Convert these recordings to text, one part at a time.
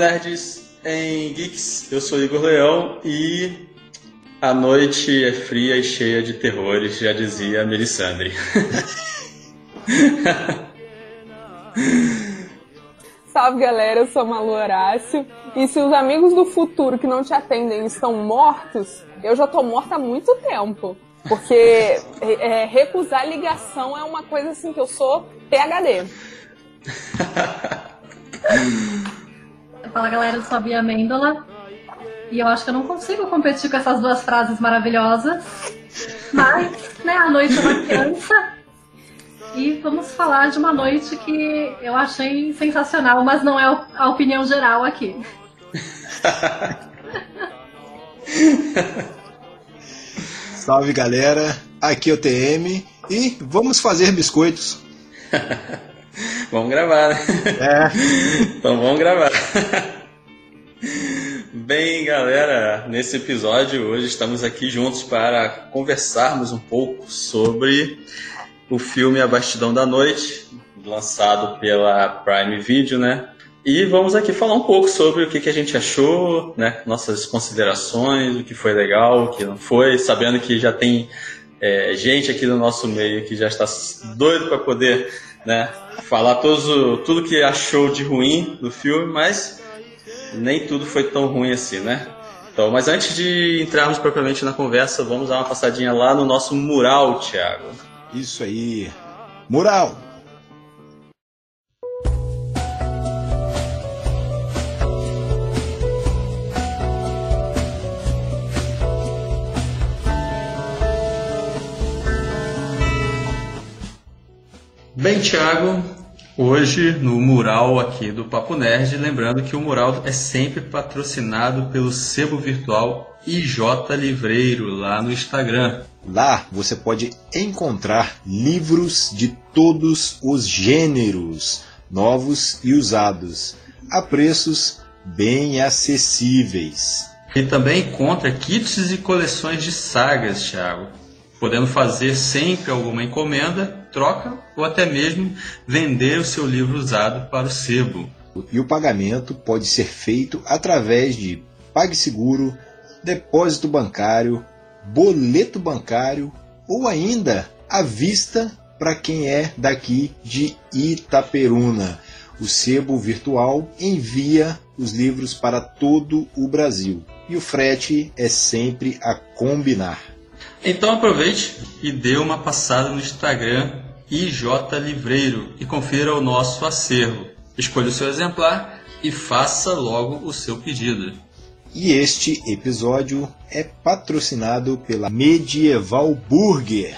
Nerds em Geeks, eu sou Igor Leão e a noite é fria e cheia de terrores, já dizia Melisandre. Salve galera, eu sou Malu Horácio e se os amigos do futuro que não te atendem estão mortos, eu já tô morta há muito tempo. Porque é, recusar ligação é uma coisa assim que eu sou PHD. Fala galera, eu sou a Bia Amêndola e eu acho que eu não consigo competir com essas duas frases maravilhosas. Mas, né, a noite é uma criança e vamos falar de uma noite que eu achei sensacional, mas não é a opinião geral aqui. Salve galera, aqui é o TM e vamos fazer biscoitos. vamos gravar, né? É. então vamos gravar. Bem, galera, nesse episódio hoje estamos aqui juntos para conversarmos um pouco sobre o filme A Bastidão da Noite, lançado pela Prime Video, né? E vamos aqui falar um pouco sobre o que, que a gente achou, né? Nossas considerações, o que foi legal, o que não foi, sabendo que já tem é, gente aqui no nosso meio que já está doido para poder né, falar todos, tudo que achou de ruim do filme, mas nem tudo foi tão ruim assim, né? Então, mas antes de entrarmos propriamente na conversa, vamos dar uma passadinha lá no nosso mural, Thiago. Isso aí. Mural! Bem, Thiago, hoje no mural aqui do Papo Nerd, lembrando que o mural é sempre patrocinado pelo sebo virtual IJ Livreiro lá no Instagram. Lá você pode encontrar livros de todos os gêneros, novos e usados, a preços bem acessíveis. E também encontra kits e coleções de sagas, Thiago, podendo fazer sempre alguma encomenda, troca ou até mesmo vender o seu livro usado para o sebo. E o pagamento pode ser feito através de PagSeguro, depósito bancário, boleto bancário ou ainda à vista para quem é daqui de Itaperuna. O sebo virtual envia os livros para todo o Brasil e o frete é sempre a combinar. Então aproveite e dê uma passada no Instagram IJ Livreiro e confira o nosso acervo. Escolha o seu exemplar e faça logo o seu pedido. E este episódio é patrocinado pela Medieval Burger.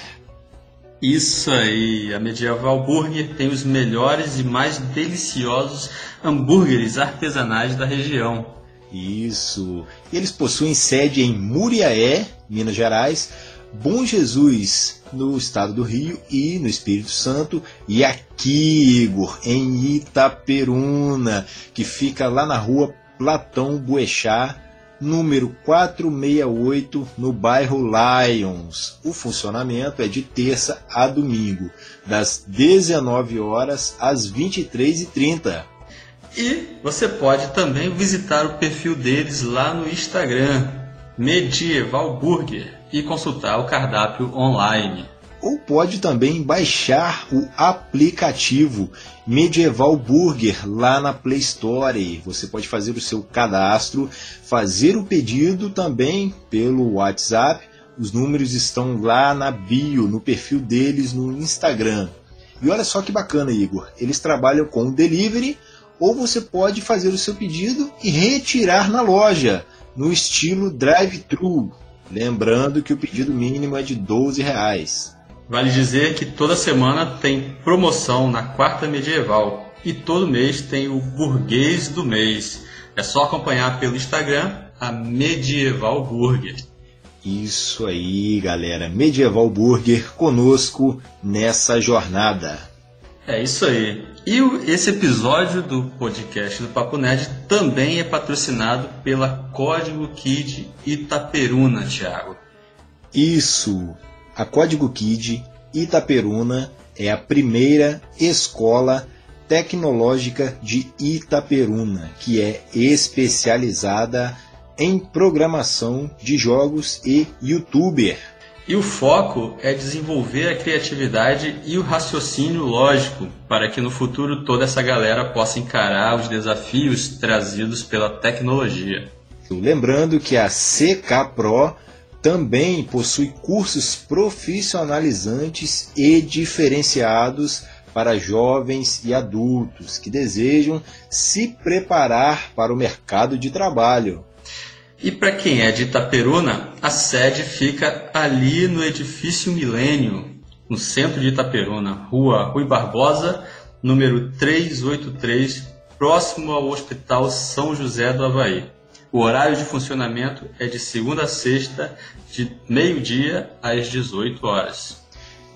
Isso aí, a Medieval Burger tem os melhores e mais deliciosos hambúrgueres artesanais da região. Isso. Eles possuem sede em Muriaé, Minas Gerais, Bom Jesus, no estado do Rio e no Espírito Santo, e aqui, Igor, em Itaperuna, que fica lá na rua Platão Boechat, número 468, no bairro Lions. O funcionamento é de terça a domingo, das 19 horas às 23h30. E você pode também visitar o perfil deles lá no Instagram, Medieval Burger, e consultar o cardápio online. Ou pode também baixar o aplicativo Medieval Burger lá na Play Store. Você pode fazer o seu cadastro, fazer o pedido também pelo WhatsApp. Os números estão lá na bio, no perfil deles no Instagram. E olha só que bacana, Igor. Eles trabalham com delivery ou você pode fazer o seu pedido e retirar na loja, no estilo drive-thru. Lembrando que o pedido mínimo é de 12 reais. Vale dizer que toda semana tem promoção na quarta medieval. e todo mês tem o Burguês do Mês. É só acompanhar pelo Instagram a Medieval Burger. Isso aí, galera. Medieval Burger conosco nessa jornada. É isso aí. E esse episódio do podcast do Papo Nerd também é patrocinado pela Código Kid Itaperuna, Thiago. Isso. A Código Kid Itaperuna é a primeira escola tecnológica de Itaperuna, que é especializada em programação de jogos e youtuber. E o foco é desenvolver a criatividade e o raciocínio lógico para que no futuro toda essa galera possa encarar os desafios trazidos pela tecnologia. Lembrando que a CK Pro também possui cursos profissionalizantes e diferenciados para jovens e adultos que desejam se preparar para o mercado de trabalho. E para quem é de Itaperuna, a sede fica ali no edifício Milênio, no centro de Itaperuna, Rua Rui Barbosa, número 383, próximo ao Hospital São José do Havaí. O horário de funcionamento é de segunda a sexta, de meio-dia às 18 horas.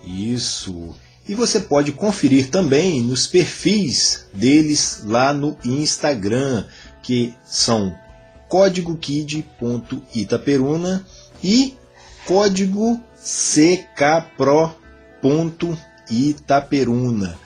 Isso. E você pode conferir também nos perfis deles lá no Instagram, que são códigokid.itaperuna e código ckpro.itaperuna,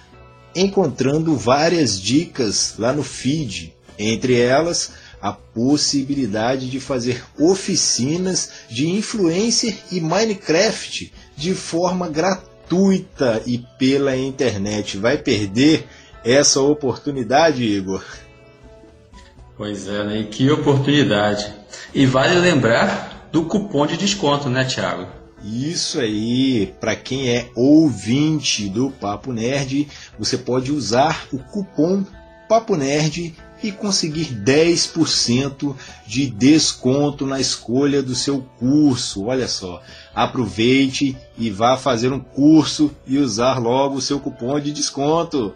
encontrando várias dicas lá no feed, entre elas a possibilidade de fazer oficinas de influencer e Minecraft de forma gratuita e pela internet. Vai perder essa oportunidade, Igor? Pois é, né? E que oportunidade. E vale lembrar do cupom de desconto, né, Thiago? Isso aí, para quem é ouvinte do Papo Nerd, você pode usar o cupom Papo Nerd e conseguir 10% de desconto na escolha do seu curso. Olha só, aproveite e vá fazer um curso e usar logo o seu cupom de desconto.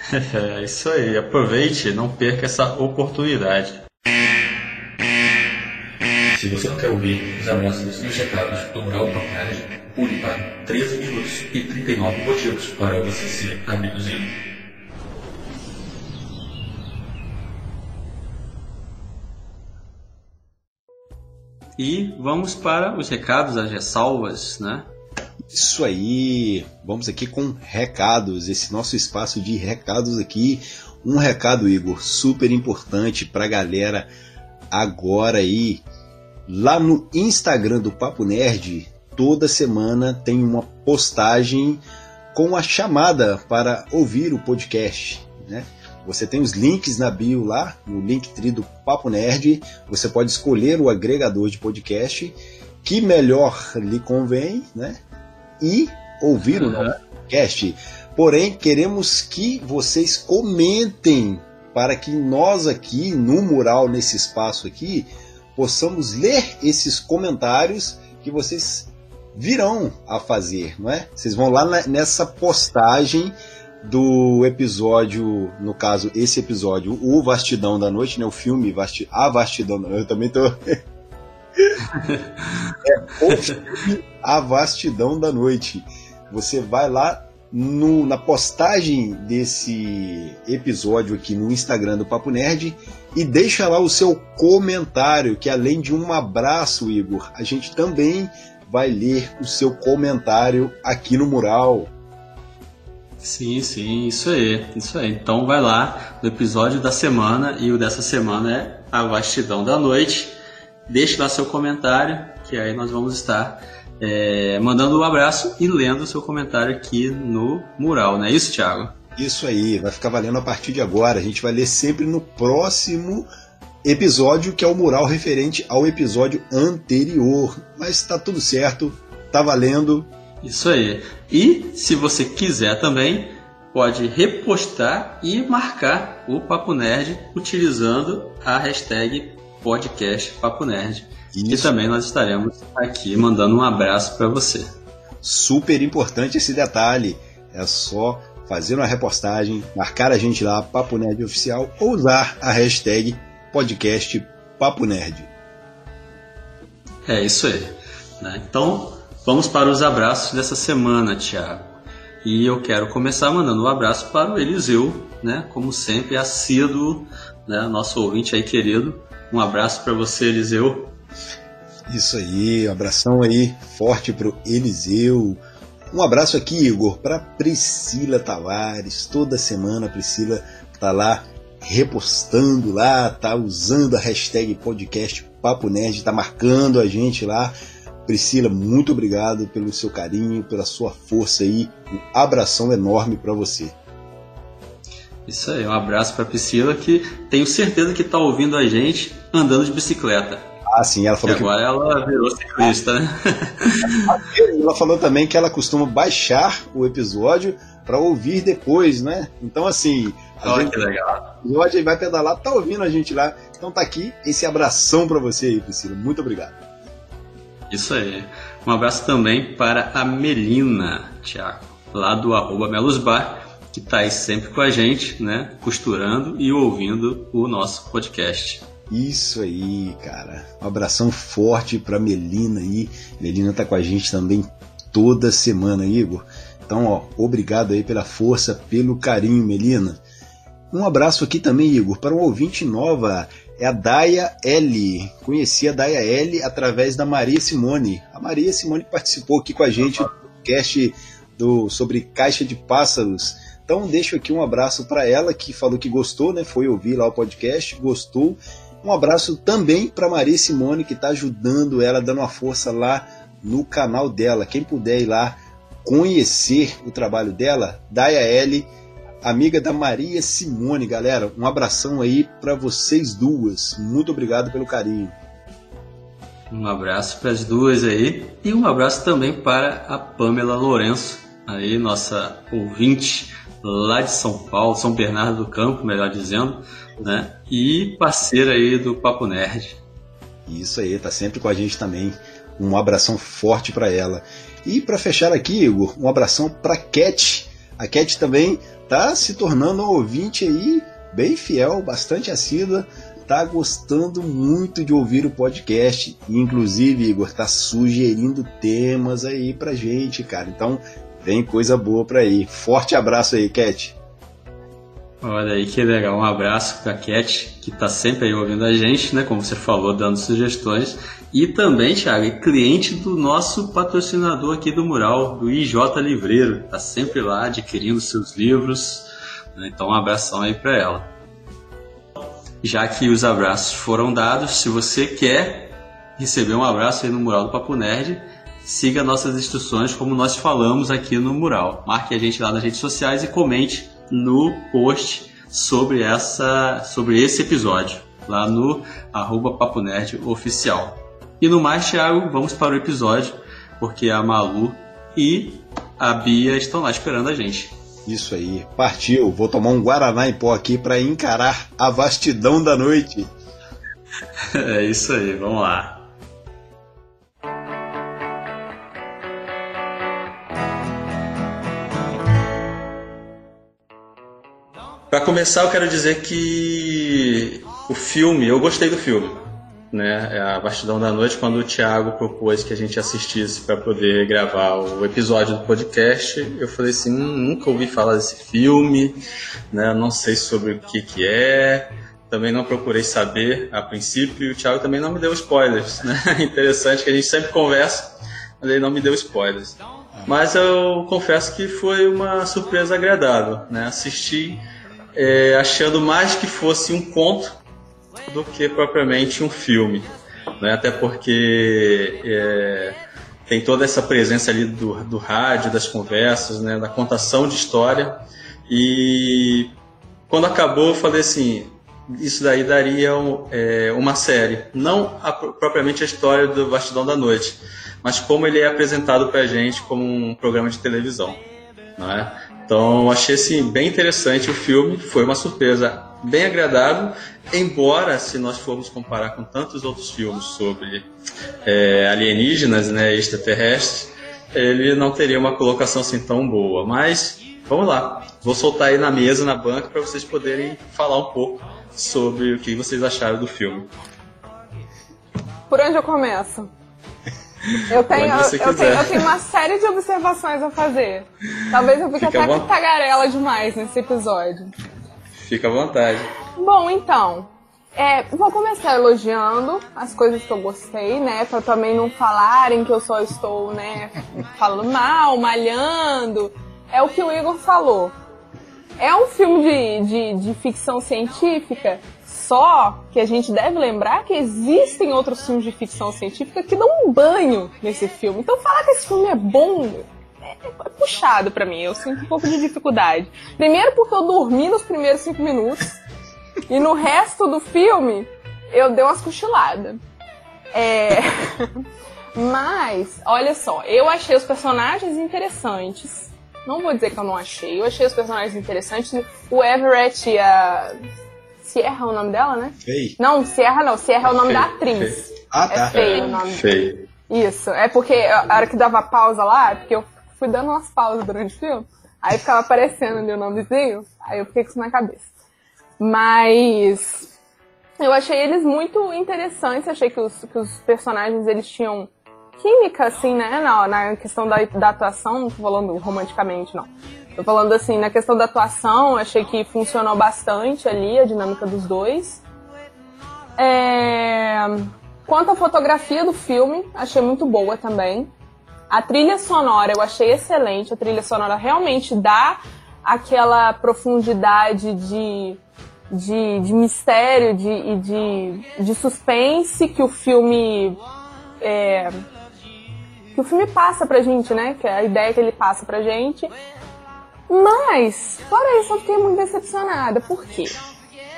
É isso aí, aproveite, não perca essa oportunidade. Se você não quer ouvir os abraços e os recados do Mural Papai, pule para 13 minutos e 39 motivos para você ser abduzido. E vamos para os recados, as ressalvas, né? Isso aí, vamos aqui com recados, esse nosso espaço de recados aqui. Um recado, Igor, super importante para a galera agora aí. Lá no Instagram do Papo Nerd, toda semana tem uma postagem com a chamada para ouvir o podcast, né? Você tem os links na bio lá, no Linktree do Papo Nerd. Você pode escolher o agregador de podcast que melhor lhe convém, né? E ouvir uhum. o nosso podcast. Porém, queremos que vocês comentem para que nós aqui no mural, nesse espaço aqui, possamos ler esses comentários que vocês virão a fazer, não é? Vocês vão lá nessa postagem do episódio, no caso, esse episódio, o Vastidão da Noite, né? O filme Vasti A Vastidão da Noite. Eu também tô. é A Vastidão da Noite. Você vai lá no, na postagem desse episódio aqui no Instagram do Papo Nerd e deixa lá o seu comentário, que além de um abraço, Igor, a gente também vai ler o seu comentário aqui no mural. Sim, sim, isso aí, isso aí. Então vai lá no episódio da semana e o dessa semana é a vastidão da noite. Deixe lá seu comentário, que aí nós vamos estar é, mandando um abraço e lendo o seu comentário aqui no mural, não é isso, Thiago? Isso aí, vai ficar valendo a partir de agora. A gente vai ler sempre no próximo episódio, que é o mural referente ao episódio anterior. Mas está tudo certo, tá valendo. Isso aí. E se você quiser também, pode repostar e marcar o Papo Nerd utilizando a hashtag podcast Papo Nerd. Isso. E também nós estaremos aqui mandando um abraço para você. Super importante esse detalhe. É só fazer uma repostagem, marcar a gente lá, Papo Nerd Oficial, ou usar a hashtag podcast Papo Nerd. É isso aí. Né? Então, vamos para os abraços dessa semana, Thiago. E eu quero começar mandando um abraço para o Eliseu, né? Como sempre, assíduo, né? Nosso ouvinte aí querido. Um abraço para você, Eliseu. Isso aí, um abração aí forte pro Eliseu. Um abraço aqui, Igor, para Priscila Tavares. Toda semana a Priscila tá lá repostando lá, tá usando a hashtag podcast Papo Nerd, tá marcando a gente lá. Priscila, muito obrigado pelo seu carinho, pela sua força aí. Um abração enorme para você. Isso aí, um abraço para Priscila que tenho certeza que está ouvindo a gente andando de bicicleta. Ah, sim, ela falou que agora ela virou ciclista, né? ela falou também que ela costuma baixar o episódio para ouvir depois, né? Então, assim, a Olha gente, que legal. O Roger vai pedalar, tá ouvindo a gente lá. Então tá aqui esse abração para você aí, Priscila. Muito obrigado. Isso aí. Um abraço também para a Melina, Thiago, lá do arroba Melusbar, que tá aí sempre com a gente, né? Costurando e ouvindo o nosso podcast. Isso aí, cara. Um abração forte pra Melina aí. Melina tá com a gente também toda semana, Igor. Então, ó, obrigado aí pela força, pelo carinho, Melina. Um abraço aqui também, Igor, para um ouvinte nova, é a Daia L. Conheci a Daia L através da Maria Simone. A Maria Simone participou aqui com a gente do podcast do, sobre caixa de pássaros. Então deixo aqui um abraço para ela que falou que gostou, né? Foi ouvir lá o podcast, gostou um abraço também para Maria Simone, que está ajudando ela, dando uma força lá no canal dela. Quem puder ir lá conhecer o trabalho dela, Daya L, amiga da Maria Simone, galera. Um abração aí para vocês duas. Muito obrigado pelo carinho. Um abraço para as duas aí e um abraço também para a Pamela Lourenço, aí nossa ouvinte lá de São Paulo, São Bernardo do Campo, melhor dizendo, né? E parceira aí do Papo Nerd. Isso aí, tá sempre com a gente também. Um abração forte para ela. E para fechar aqui, Igor, um abração para Cat. A Cat também tá se tornando um ouvinte aí bem fiel, bastante assídua, tá gostando muito de ouvir o podcast. Inclusive, Igor, tá sugerindo temas aí pra gente, cara. Então, vem coisa boa pra aí. Forte abraço aí, Cat. Olha aí que legal, um abraço para a Cat, que está sempre aí ouvindo a gente, né? Como você falou, dando sugestões. E também, Thiago, é cliente do nosso patrocinador aqui do Mural, do IJ Livreiro. Está sempre lá adquirindo seus livros. Né? Então, um abração aí para ela. Já que os abraços foram dados, se você quer receber um abraço aí no Mural do Papo Nerd, siga nossas instruções como nós falamos aqui no Mural. Marque a gente lá nas redes sociais e comente no post sobre, essa, sobre esse episódio, lá no arroba Papo Nerd Oficial. E no mais, Thiago, vamos para o episódio, porque a Malu e a Bia estão lá esperando a gente. Isso aí, partiu. Vou tomar um Guaraná em pó aqui para encarar a vastidão da noite. é isso aí, vamos lá. Para começar, eu quero dizer que o filme, eu gostei do filme, né? É a Bastidão da Noite, quando o Thiago propôs que a gente assistisse para poder gravar o episódio do podcast, eu falei assim, hum, nunca ouvi falar desse filme, né? Não sei sobre o que que é. Também não procurei saber a princípio e o Thiago também não me deu spoilers, né? Interessante que a gente sempre conversa, mas ele não me deu spoilers. Mas eu confesso que foi uma surpresa agradável, né? Assisti é, achando mais que fosse um conto do que propriamente um filme. Né? Até porque é, tem toda essa presença ali do, do rádio, das conversas, né? da contação de história. E quando acabou, eu falei assim: isso daí daria um, é, uma série. Não a, propriamente a história do Bastidão da Noite, mas como ele é apresentado para a gente como um programa de televisão. Não é? Então achei assim, bem interessante o filme, foi uma surpresa bem agradável, embora se nós formos comparar com tantos outros filmes sobre é, alienígenas, né, extraterrestres, ele não teria uma colocação assim tão boa. Mas vamos lá. Vou soltar aí na mesa, na banca, para vocês poderem falar um pouco sobre o que vocês acharam do filme. Por onde eu começo? Eu tenho, eu, tenho, eu tenho uma série de observações a fazer. Talvez eu fique Fica até tagarela demais nesse episódio. Fica à vontade. Bom, então, é, vou começar elogiando as coisas que eu gostei, né? Pra também não falarem que eu só estou, né, falando mal, malhando. É o que o Igor falou. É um filme de, de, de ficção científica, só que a gente deve lembrar que existem outros filmes de ficção científica que dão um banho nesse filme. Então falar que esse filme é bom é, é puxado pra mim. Eu sinto um pouco de dificuldade. Primeiro porque eu dormi nos primeiros cinco minutos. E no resto do filme, eu dei umas cochiladas. É... Mas, olha só, eu achei os personagens interessantes. Não vou dizer que eu não achei. Eu achei os personagens interessantes. O Everett e a. Sierra é o nome dela, né? Fei. Não, Sierra não. Sierra é o nome da Fei, atriz. Ah, É tá. feio o nome. Feio. Isso, é porque a hora que dava pausa lá, é porque eu fui dando umas pausas durante o filme, aí ficava aparecendo ali o nomezinho, aí eu fiquei com isso na cabeça. Mas eu achei eles muito interessantes, achei que os, que os personagens eles tinham química, assim, né, na, na questão da, da atuação, não tô falando romanticamente, não. Tô falando assim, na questão da atuação, achei que funcionou bastante ali a dinâmica dos dois. É... Quanto à fotografia do filme, achei muito boa também. A trilha sonora eu achei excelente. A trilha sonora realmente dá aquela profundidade de, de, de mistério de, e de, de suspense que o filme. é, que o filme passa pra gente, né? Que é a ideia que ele passa pra gente. Mas, fora isso, eu fiquei muito decepcionada. Por quê?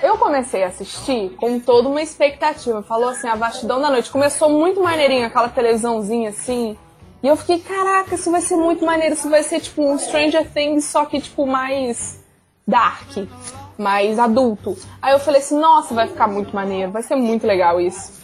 Eu comecei a assistir com toda uma expectativa. Falou assim, a vastidão da noite. Começou muito maneirinho, aquela televisãozinha assim. E eu fiquei, caraca, isso vai ser muito maneiro. Isso vai ser tipo um Stranger Things, só que tipo mais dark, mais adulto. Aí eu falei assim, nossa, vai ficar muito maneiro, vai ser muito legal isso.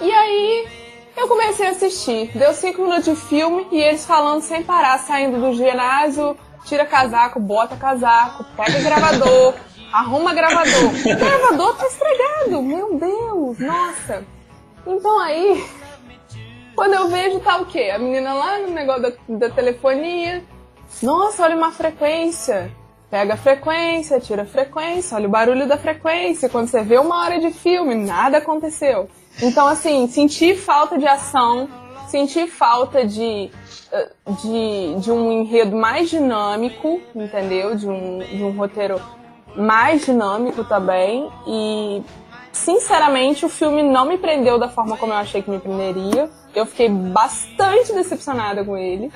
E aí eu comecei a assistir. Deu cinco minutos de filme e eles falando sem parar, saindo do ginásio, tira casaco, bota casaco, pega gravador, arruma gravador. O gravador tá estragado, meu Deus, nossa. Então aí, quando eu vejo tá o quê? A menina lá no negócio da, da telefonia. Nossa, olha uma frequência. Pega a frequência, tira a frequência, olha o barulho da frequência. Quando você vê uma hora de filme, nada aconteceu. Então, assim, senti falta de ação, senti falta de, de, de um enredo mais dinâmico, entendeu? De um, de um roteiro mais dinâmico também. E, sinceramente, o filme não me prendeu da forma como eu achei que me prenderia. Eu fiquei bastante decepcionada com ele.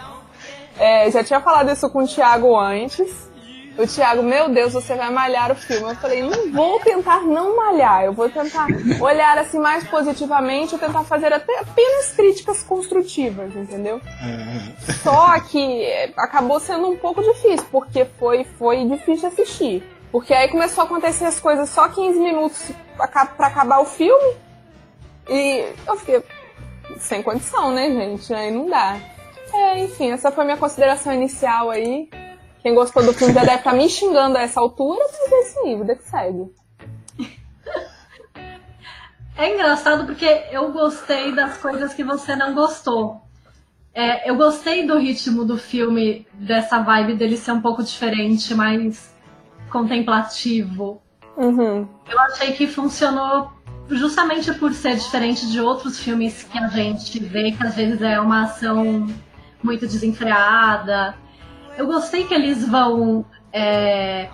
É, já tinha falado isso com o Thiago antes. O Thiago, meu Deus, você vai malhar o filme. Eu falei, não vou tentar não malhar, eu vou tentar olhar assim mais positivamente, eu tentar fazer até apenas críticas construtivas, entendeu? Só que acabou sendo um pouco difícil, porque foi, foi difícil assistir. Porque aí começou a acontecer as coisas só 15 minutos pra, pra acabar o filme. E eu fiquei sem condição, né, gente? Aí não dá. É, enfim, essa foi a minha consideração inicial aí. Quem gostou do filme já deve estar me xingando a essa altura, mas é esse nível, que segue. É engraçado porque eu gostei das coisas que você não gostou. É, eu gostei do ritmo do filme, dessa vibe dele ser um pouco diferente, mais contemplativo. Uhum. Eu achei que funcionou justamente por ser diferente de outros filmes que a gente vê, que às vezes é uma ação muito desenfreada. Eu gostei que eles vão. é,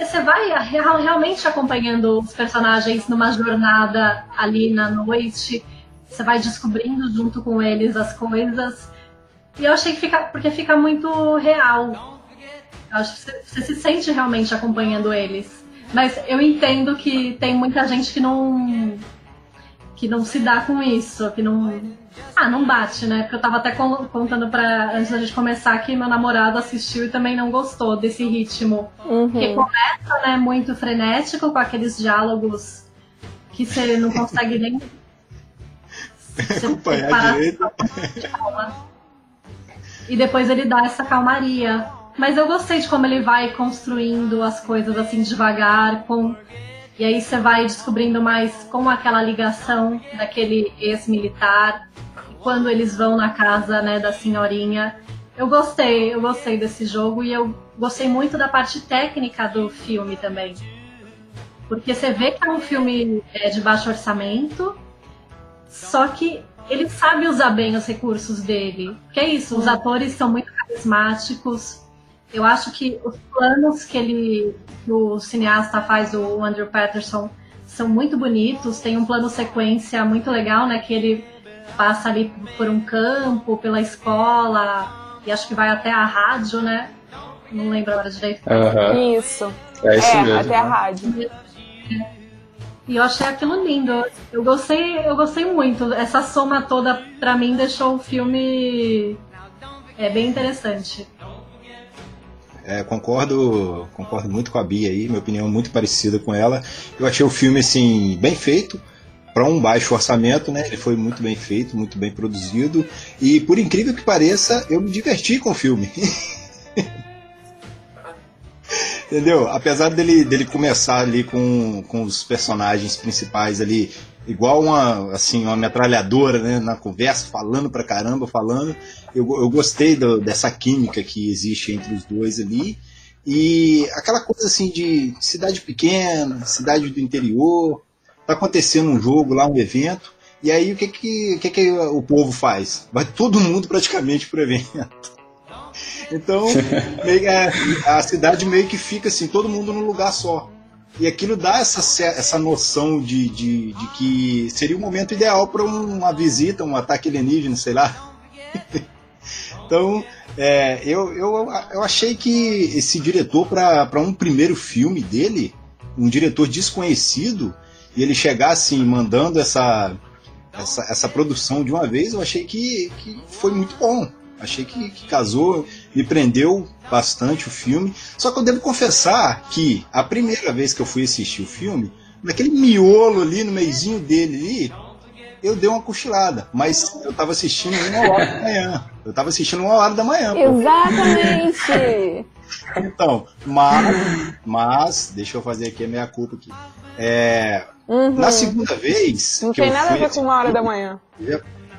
Você vai real- realmente acompanhando os personagens numa jornada ali na noite. Você vai descobrindo junto com eles as coisas. E eu achei que fica. Porque fica muito real. Eu acho que você, você se sente realmente acompanhando eles. Mas eu entendo que tem muita gente que não. Que não se dá com isso, que não. Ah, não bate, né? Porque eu tava até con- contando pra. antes da gente começar que meu namorado assistiu e também não gostou desse ritmo. Que Uhum. começa, né, muito frenético, com aqueles diálogos que você não consegue nem. Acompanhar direito. E depois ele dá essa calmaria. Mas eu gostei de como ele vai construindo as coisas assim devagar, com e aí você vai descobrindo mais como aquela ligação daquele ex-militar quando eles vão na casa né, da senhorinha. Eu gostei, eu gostei desse jogo e eu gostei muito da parte técnica do filme também. Porque você vê que é um filme é, de baixo orçamento, só que ele sabe usar bem os recursos dele. Que é isso, os atores são muito carismáticos, eu acho que os planos que ele, que o cineasta faz, o Andrew Patterson, são muito bonitos. Tem um plano sequência muito legal, né? Que ele passa ali por um campo, pela escola, e acho que vai até a rádio, né? Não lembro agora direito. Uhum. Isso. É isso é, mesmo. Até a rádio. E eu achei aquilo lindo. Eu gostei, eu gostei muito. Essa soma toda, pra mim, deixou o filme é, bem interessante. É, concordo, concordo muito com a Bia aí, minha opinião é muito parecida com ela. Eu achei o filme assim bem feito para um baixo orçamento, né? Ele foi muito bem feito, muito bem produzido e por incrível que pareça, eu me diverti com o filme. Entendeu? Apesar dele, dele começar ali com, com os personagens principais ali igual uma assim uma metralhadora né, na conversa, falando pra caramba, falando. Eu, eu gostei do, dessa química que existe entre os dois ali. E aquela coisa assim de cidade pequena, cidade do interior, tá acontecendo um jogo lá, um evento, e aí o que que, que, que o povo faz? Vai todo mundo praticamente pro evento. Então, a, a cidade meio que fica assim, todo mundo num lugar só. E aquilo dá essa, essa noção de, de, de que seria o momento ideal para uma visita, um ataque alienígena, sei lá. então, é, eu, eu, eu achei que esse diretor, para um primeiro filme dele, um diretor desconhecido, e ele chegar assim, mandando essa, essa, essa produção de uma vez, eu achei que, que foi muito bom. Achei que, que, casou, me prendeu bastante o filme. Só que eu devo confessar que a primeira vez que eu fui assistir o filme, naquele miolo ali, no meizinho dele ali, eu dei uma cochilada. Mas eu tava assistindo uma hora da manhã. Eu tava assistindo uma hora da manhã. Exatamente! então, mas, mas, deixa eu fazer aqui a minha culpa aqui. É, uhum. Na segunda vez. Não tem nada a ver com uma hora da manhã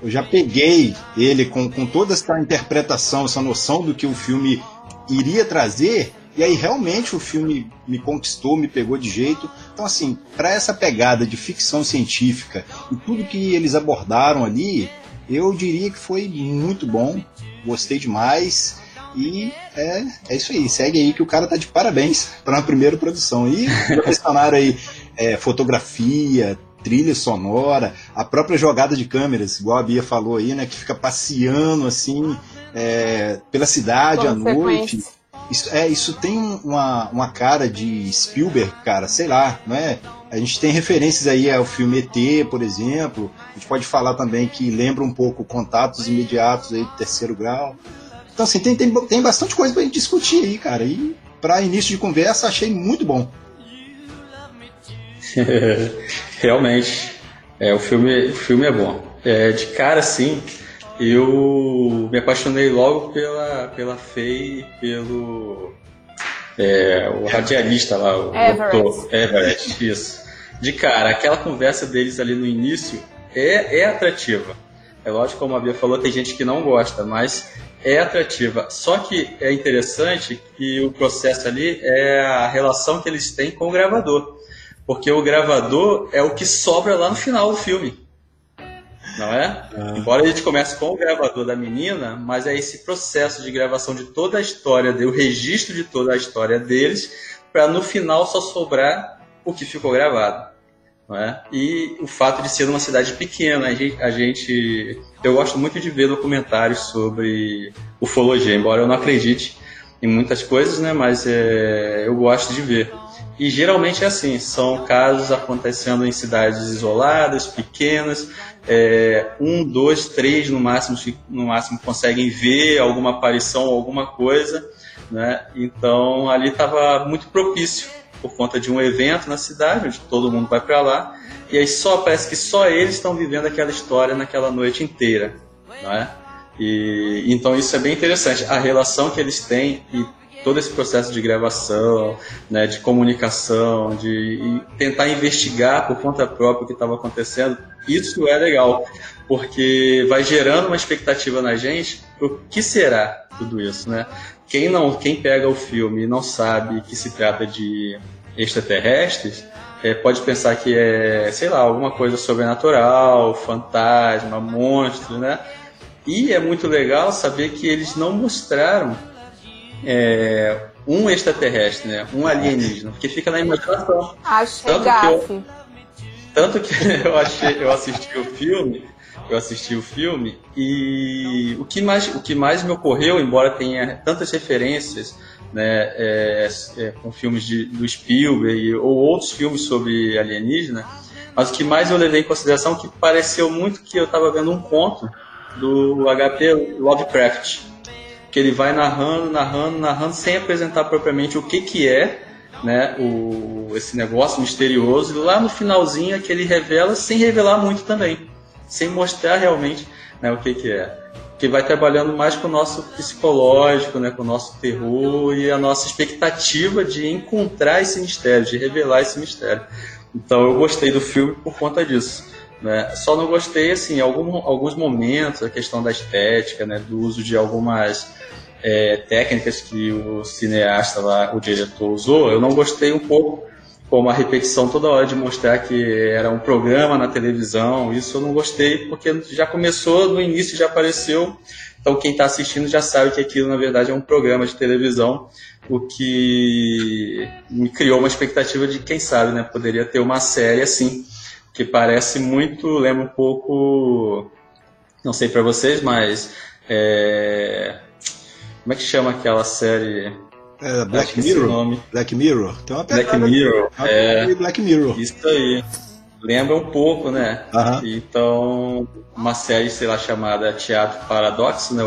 eu já peguei ele com, com toda essa interpretação, essa noção do que o filme iria trazer, e aí realmente o filme me conquistou, me pegou de jeito. Então, assim, para essa pegada de ficção científica e tudo que eles abordaram ali, eu diria que foi muito bom, gostei demais. E é, é isso aí, segue aí que o cara tá de parabéns para uma primeira produção. E questionaram aí é, fotografia, trilha sonora, a própria jogada de câmeras, igual a Bia falou aí, né, que fica passeando assim é, pela cidade à noite. Isso, é, isso tem uma, uma cara de Spielberg, cara, sei lá, não é? A gente tem referências aí ao filme ET, por exemplo. A gente pode falar também que lembra um pouco contatos imediatos aí do terceiro grau. Então, assim, tem, tem, tem bastante coisa pra gente discutir aí, cara. E para início de conversa, achei muito bom. Realmente, é, o, filme, o filme é bom. É, de cara, sim, eu me apaixonei logo pela, pela Faye e pelo é, o radialista lá, o Everett. doutor Everett, isso. De cara, aquela conversa deles ali no início é, é atrativa. É lógico, como a Bia falou, tem gente que não gosta, mas é atrativa. Só que é interessante que o processo ali é a relação que eles têm com o gravador. Porque o gravador é o que sobra lá no final do filme. Não é? Ah. Embora a gente comece com o gravador da menina, mas é esse processo de gravação de toda a história, o registro de toda a história deles, para no final só sobrar o que ficou gravado. Não é? E o fato de ser uma cidade pequena, a gente, a gente, eu gosto muito de ver documentários sobre ufologia, embora eu não acredite em muitas coisas, né? Mas é, eu gosto de ver. E geralmente é assim, são casos acontecendo em cidades isoladas, pequenas, é, um, dois, três no máximo, no máximo conseguem ver alguma aparição, alguma coisa, né? Então ali estava muito propício por conta de um evento na cidade, onde todo mundo vai para lá, e aí só parece que só eles estão vivendo aquela história naquela noite inteira, não é? E então isso é bem interessante, a relação que eles têm e todo esse processo de gravação, né, de comunicação, de tentar investigar por conta própria o que estava acontecendo, isso é legal, porque vai gerando uma expectativa na gente o que será tudo isso, né? Quem não, quem pega o filme e não sabe que se trata de extraterrestres, é, pode pensar que é, sei lá, alguma coisa sobrenatural, fantasma, monstro, né? E é muito legal saber que eles não mostraram é, um extraterrestre, né? Um alienígena, porque fica na imaginação. Achei tanto que, eu, tanto que eu, achei, eu assisti o filme, eu assisti o filme e o que mais, o que mais me ocorreu, embora tenha tantas referências né, é, é, com filmes de, do Spielberg ou outros filmes sobre alienígena, mas o que mais eu levei em consideração é que pareceu muito que eu estava vendo um conto do HP Lovecraft, que ele vai narrando, narrando, narrando, sem apresentar propriamente o que, que é né, o, esse negócio misterioso, e lá no finalzinho é que ele revela, sem revelar muito também, sem mostrar realmente né, o que, que é que vai trabalhando mais com o nosso psicológico, né, com o nosso terror e a nossa expectativa de encontrar esse mistério, de revelar esse mistério. Então eu gostei do filme por conta disso. Né? Só não gostei, assim, algum, alguns momentos, a questão da estética, né, do uso de algumas é, técnicas que o cineasta lá, o diretor usou, eu não gostei um pouco como a repetição toda hora de mostrar que era um programa na televisão, isso eu não gostei, porque já começou no início, já apareceu, então quem está assistindo já sabe que aquilo na verdade é um programa de televisão, o que me criou uma expectativa de quem sabe, né, poderia ter uma série assim, que parece muito, lembra um pouco, não sei para vocês, mas é, como é que chama aquela série é, Black Mirror. Black Mirror. Tem uma Black Mirror. É, Black Mirror. Isso aí. Lembra um pouco, né? Então, uma série, sei lá, chamada Teatro Paradoxo, né?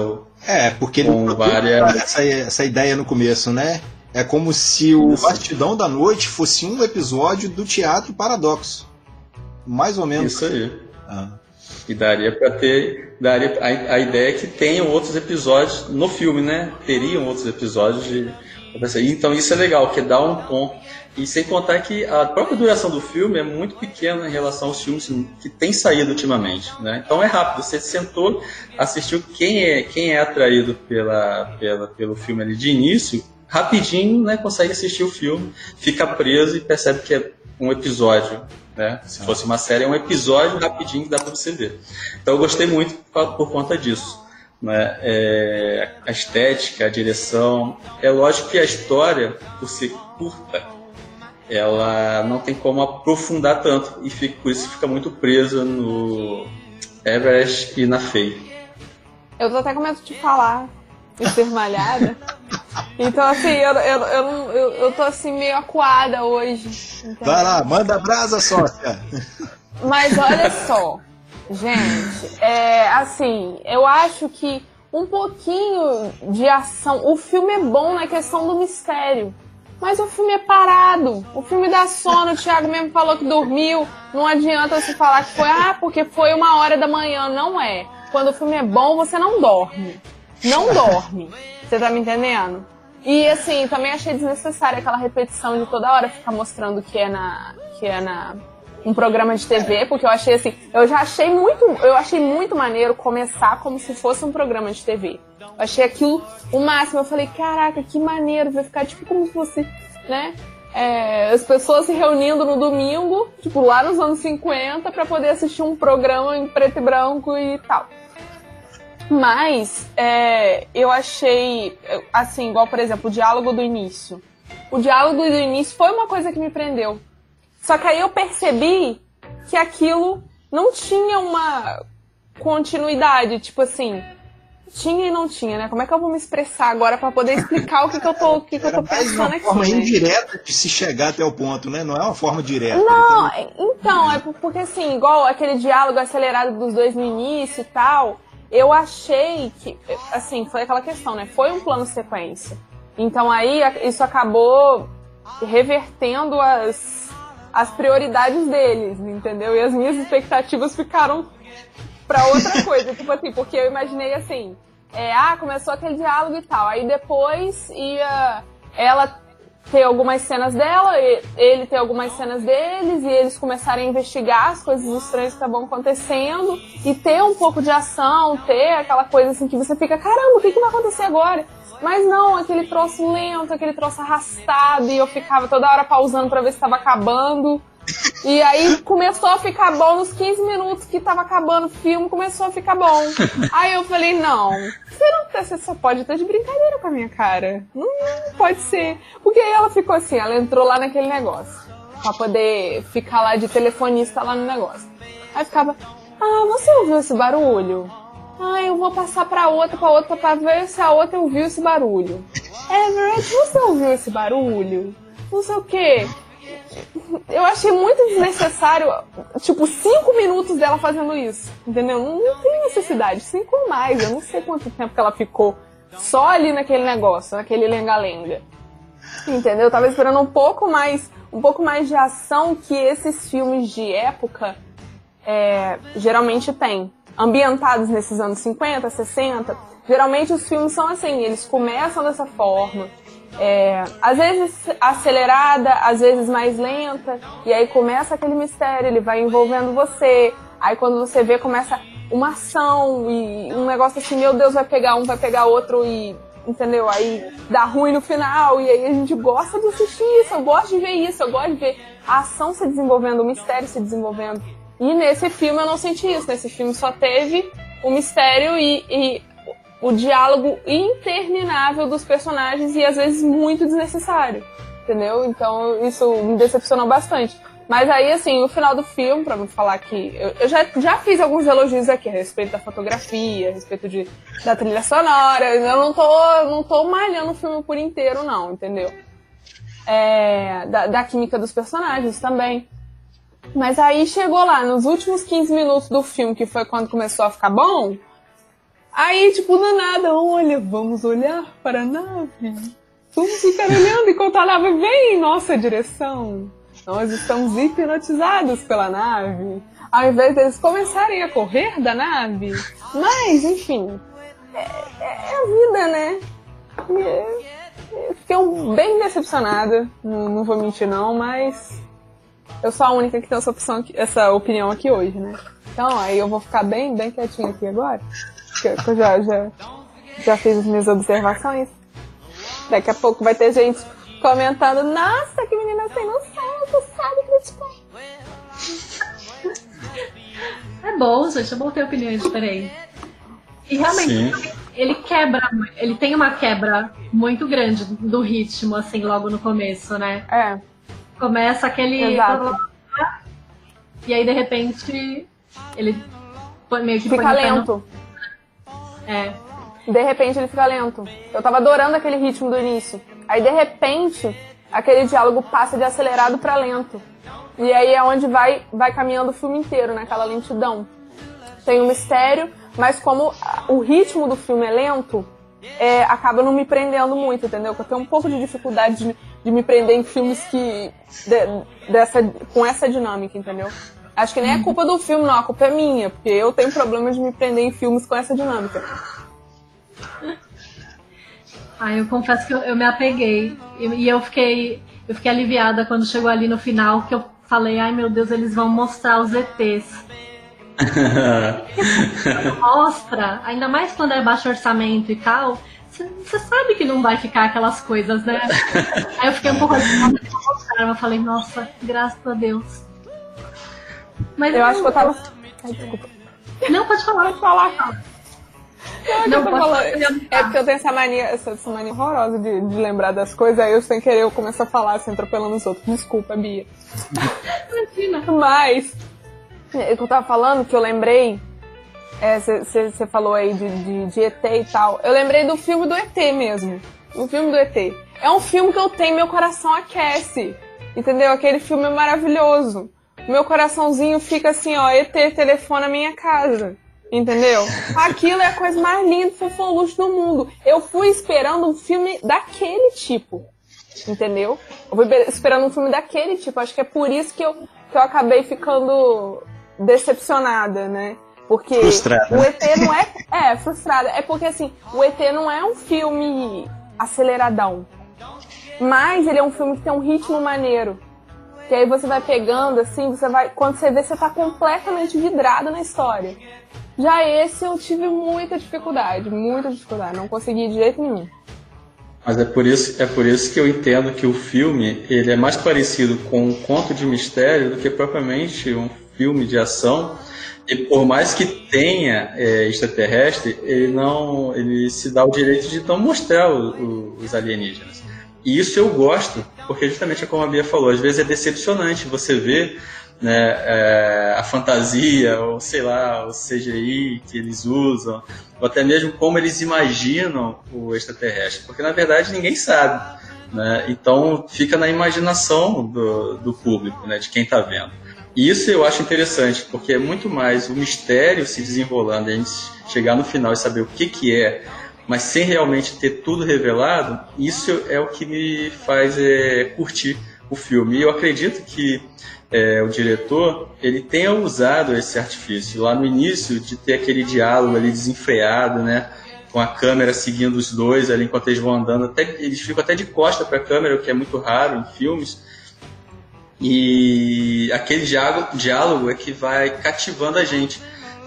É, porque com ele várias... essa, essa ideia no começo, né? É como se o Isso. Bastidão da Noite fosse um episódio do Teatro Paradoxo. Mais ou menos. Isso aí. Ah. E daria para ter. Daria, a, a ideia é que tenham outros episódios no filme, né? Teriam outros episódios de então isso é legal, que dá um tom. E sem contar que a própria duração do filme é muito pequena em relação aos filmes que têm saído ultimamente. Né? Então é rápido, você sentou, assistiu quem é, quem é atraído pela, pela, pelo filme ali de início, rapidinho né, consegue assistir o filme, fica preso e percebe que é um episódio. Né? Se fosse uma série, é um episódio rapidinho que dá para você ver. Então eu gostei muito por, por conta disso né? É, a estética, a direção. É lógico que a história, por ser curta, ela não tem como aprofundar tanto e fica, por isso fica muito presa no Everest e na Faye. Eu tô até com medo de falar e ser malhada. Então, assim, eu, eu, eu, eu, eu tô assim meio acuada hoje. Entendeu? Vai lá, manda brasa, sócia. Mas olha só, Gente, é assim, eu acho que um pouquinho de ação. O filme é bom na questão do mistério. Mas o filme é parado. O filme dá sono. O Thiago mesmo falou que dormiu. Não adianta você falar que foi, ah, porque foi uma hora da manhã. Não é. Quando o filme é bom, você não dorme. Não dorme. Você tá me entendendo? E assim, também achei desnecessária aquela repetição de toda hora ficar mostrando que é na. que é na um programa de TV, porque eu achei assim, eu já achei muito, eu achei muito maneiro começar como se fosse um programa de TV. Eu achei aquilo o máximo. Eu falei, caraca, que maneiro, vai ficar tipo como se fosse, né? É, as pessoas se reunindo no domingo, tipo lá nos anos 50, para poder assistir um programa em preto e branco e tal. Mas é, eu achei, assim, igual por exemplo, o diálogo do início. O diálogo do início foi uma coisa que me prendeu só que aí eu percebi que aquilo não tinha uma continuidade, tipo assim, tinha e não tinha, né? Como é que eu vou me expressar agora para poder explicar o que, que eu tô, o que, que eu tô pensando aqui? É uma forma né? indireta de se chegar até o ponto, né? Não é uma forma direta. Não, então, é porque assim, igual aquele diálogo acelerado dos dois no início e tal, eu achei que, assim, foi aquela questão, né? Foi um plano sequência. Então aí isso acabou revertendo as as prioridades deles, entendeu? E as minhas expectativas ficaram para outra coisa, tipo assim, porque eu imaginei assim, é, ah, começou aquele diálogo e tal. Aí depois ia ela ter algumas cenas dela, ele ter algumas cenas deles, e eles começarem a investigar as coisas estranhas que estavam acontecendo, e ter um pouco de ação, ter aquela coisa assim que você fica, caramba, o que, que vai acontecer agora? Mas não, aquele troço lento, aquele troço arrastado, e eu ficava toda hora pausando para ver se estava acabando. E aí começou a ficar bom nos 15 minutos que tava acabando o filme, começou a ficar bom. Aí eu falei, não, você não tá, você só pode estar de brincadeira com a minha cara. Não, não pode ser. Porque aí ela ficou assim, ela entrou lá naquele negócio. Pra poder ficar lá de telefonista lá no negócio. Aí ficava, ah, você ouviu esse barulho? Ah, eu vou passar pra outra, pra outra, pra ver se a outra ouviu esse barulho. Everett, você ouviu esse barulho? Não sei o quê eu achei muito desnecessário, tipo, cinco minutos dela fazendo isso. Entendeu? Não, não tem necessidade. Cinco ou mais. Eu não sei quanto tempo que ela ficou só ali naquele negócio, naquele lenga-lenga. Entendeu? Eu tava esperando um pouco mais, um pouco mais de ação que esses filmes de época é, geralmente têm. Ambientados nesses anos 50, 60. Geralmente os filmes são assim, eles começam dessa forma é, às vezes acelerada, às vezes mais lenta, e aí começa aquele mistério, ele vai envolvendo você, aí quando você vê começa uma ação e um negócio assim, meu Deus, vai pegar um, vai pegar outro e entendeu? Aí dá ruim no final, e aí a gente gosta de assistir isso, eu gosto de ver isso, eu gosto de ver a ação se desenvolvendo, o mistério se desenvolvendo. E nesse filme eu não senti isso, nesse filme só teve o mistério e, e o diálogo interminável dos personagens e às vezes muito desnecessário, entendeu? Então isso me decepcionou bastante. Mas aí, assim, o final do filme, pra não falar que. Eu, eu, já, já fiz alguns elogios aqui a respeito da fotografia, a respeito de, da trilha sonora. Eu não tô, não tô malhando o filme por inteiro, não, entendeu? É, da, da química dos personagens também. Mas aí chegou lá, nos últimos 15 minutos do filme, que foi quando começou a ficar bom, Aí, tipo, do nada, olha, vamos olhar para a nave. Vamos ficar olhando enquanto a nave vem em nossa direção. Nós estamos hipnotizados pela nave. Ao invés deles começarem a correr da nave. Mas, enfim, é, é a vida, né? fiquei bem decepcionada, não, não, vou mentir não, mas eu sou a única que tem essa, opção, essa opinião aqui hoje, né? Então, aí eu vou ficar bem, bem quietinho aqui agora eu já, já, já fiz as minhas observações. Daqui a pouco vai ter gente comentando, nossa, que menina sem noção, tu sabe criticar. É bom, gente, é bom ter opiniões diferentes. E realmente, Sim. ele quebra, ele tem uma quebra muito grande do ritmo, assim, logo no começo, né? É. Começa aquele. Exato. E aí, de repente, ele meio que Fica lento. É. De repente ele fica lento. Eu tava adorando aquele ritmo do início. Aí de repente aquele diálogo passa de acelerado para lento. E aí é onde vai, vai caminhando o filme inteiro, naquela né? lentidão. Tem um mistério, mas como o ritmo do filme é lento, é, acaba não me prendendo muito, entendeu? Eu tenho um pouco de dificuldade de, de me prender em filmes que de, dessa, com essa dinâmica, entendeu? Acho que nem é culpa do filme, não, a culpa é minha, porque eu tenho problema de me prender em filmes com essa dinâmica. Ah, eu confesso que eu, eu me apeguei. E, e, eu fiquei. Eu fiquei aliviada quando chegou ali no final, que eu falei, ai meu Deus, eles vão mostrar os ETs. Mostra, ainda mais quando é baixo orçamento e tal, você sabe que não vai ficar aquelas coisas, né? Aí eu fiquei um pouco assim, eu falei, nossa, graças a Deus. Mas eu, acho que eu tava. Ai, desculpa. Não, pode falar. Pode falar. Não, não, eu tô falando. É porque eu tenho essa mania, essa, essa mania horrorosa de, de, lembrar das coisas, aí eu sem querer eu começo a falar assim, atropelando os outros. Desculpa, Bia. Imagina. Mas, é, eu tava falando que eu lembrei, você é, falou aí de, de, de, ET e tal, eu lembrei do filme do ET mesmo. O filme do ET. É um filme que eu tenho, meu coração aquece. Entendeu? Aquele filme é maravilhoso meu coraçãozinho fica assim, ó, ET telefone a minha casa. Entendeu? Aquilo é a coisa mais linda, fofoluche do mundo. Eu fui esperando um filme daquele tipo. Entendeu? Eu fui esperando um filme daquele tipo. Acho que é por isso que eu, que eu acabei ficando decepcionada, né? Porque Frustrada. o ET não é. É, frustrada. É porque assim, o ET não é um filme aceleradão. Mas ele é um filme que tem um ritmo maneiro. Que aí você vai pegando, assim, você vai. Quando você vê, você tá completamente vidrado na história. Já esse eu tive muita dificuldade, muita dificuldade. Não consegui de jeito nenhum. Mas é por isso, é por isso que eu entendo que o filme ele é mais parecido com um conto de mistério do que propriamente um filme de ação. E por mais que tenha é, extraterrestre, ele não, ele se dá o direito de não mostrar o, o, os alienígenas. E isso eu gosto, porque justamente é como a Bia falou, às vezes é decepcionante você ver né, é, a fantasia, ou sei lá, o CGI que eles usam, ou até mesmo como eles imaginam o extraterrestre, porque na verdade ninguém sabe. Né? Então fica na imaginação do, do público, né, de quem está vendo. E isso eu acho interessante, porque é muito mais o mistério se desenrolando, a gente chegar no final e saber o que, que é, mas sem realmente ter tudo revelado, isso é o que me faz é, curtir o filme. E eu acredito que é, o diretor ele tenha usado esse artifício lá no início de ter aquele diálogo ali desenfreado, né? Com a câmera seguindo os dois ali enquanto eles vão andando. Até, eles ficam até de costa para a câmera, o que é muito raro em filmes. E aquele diálogo, diálogo é que vai cativando a gente.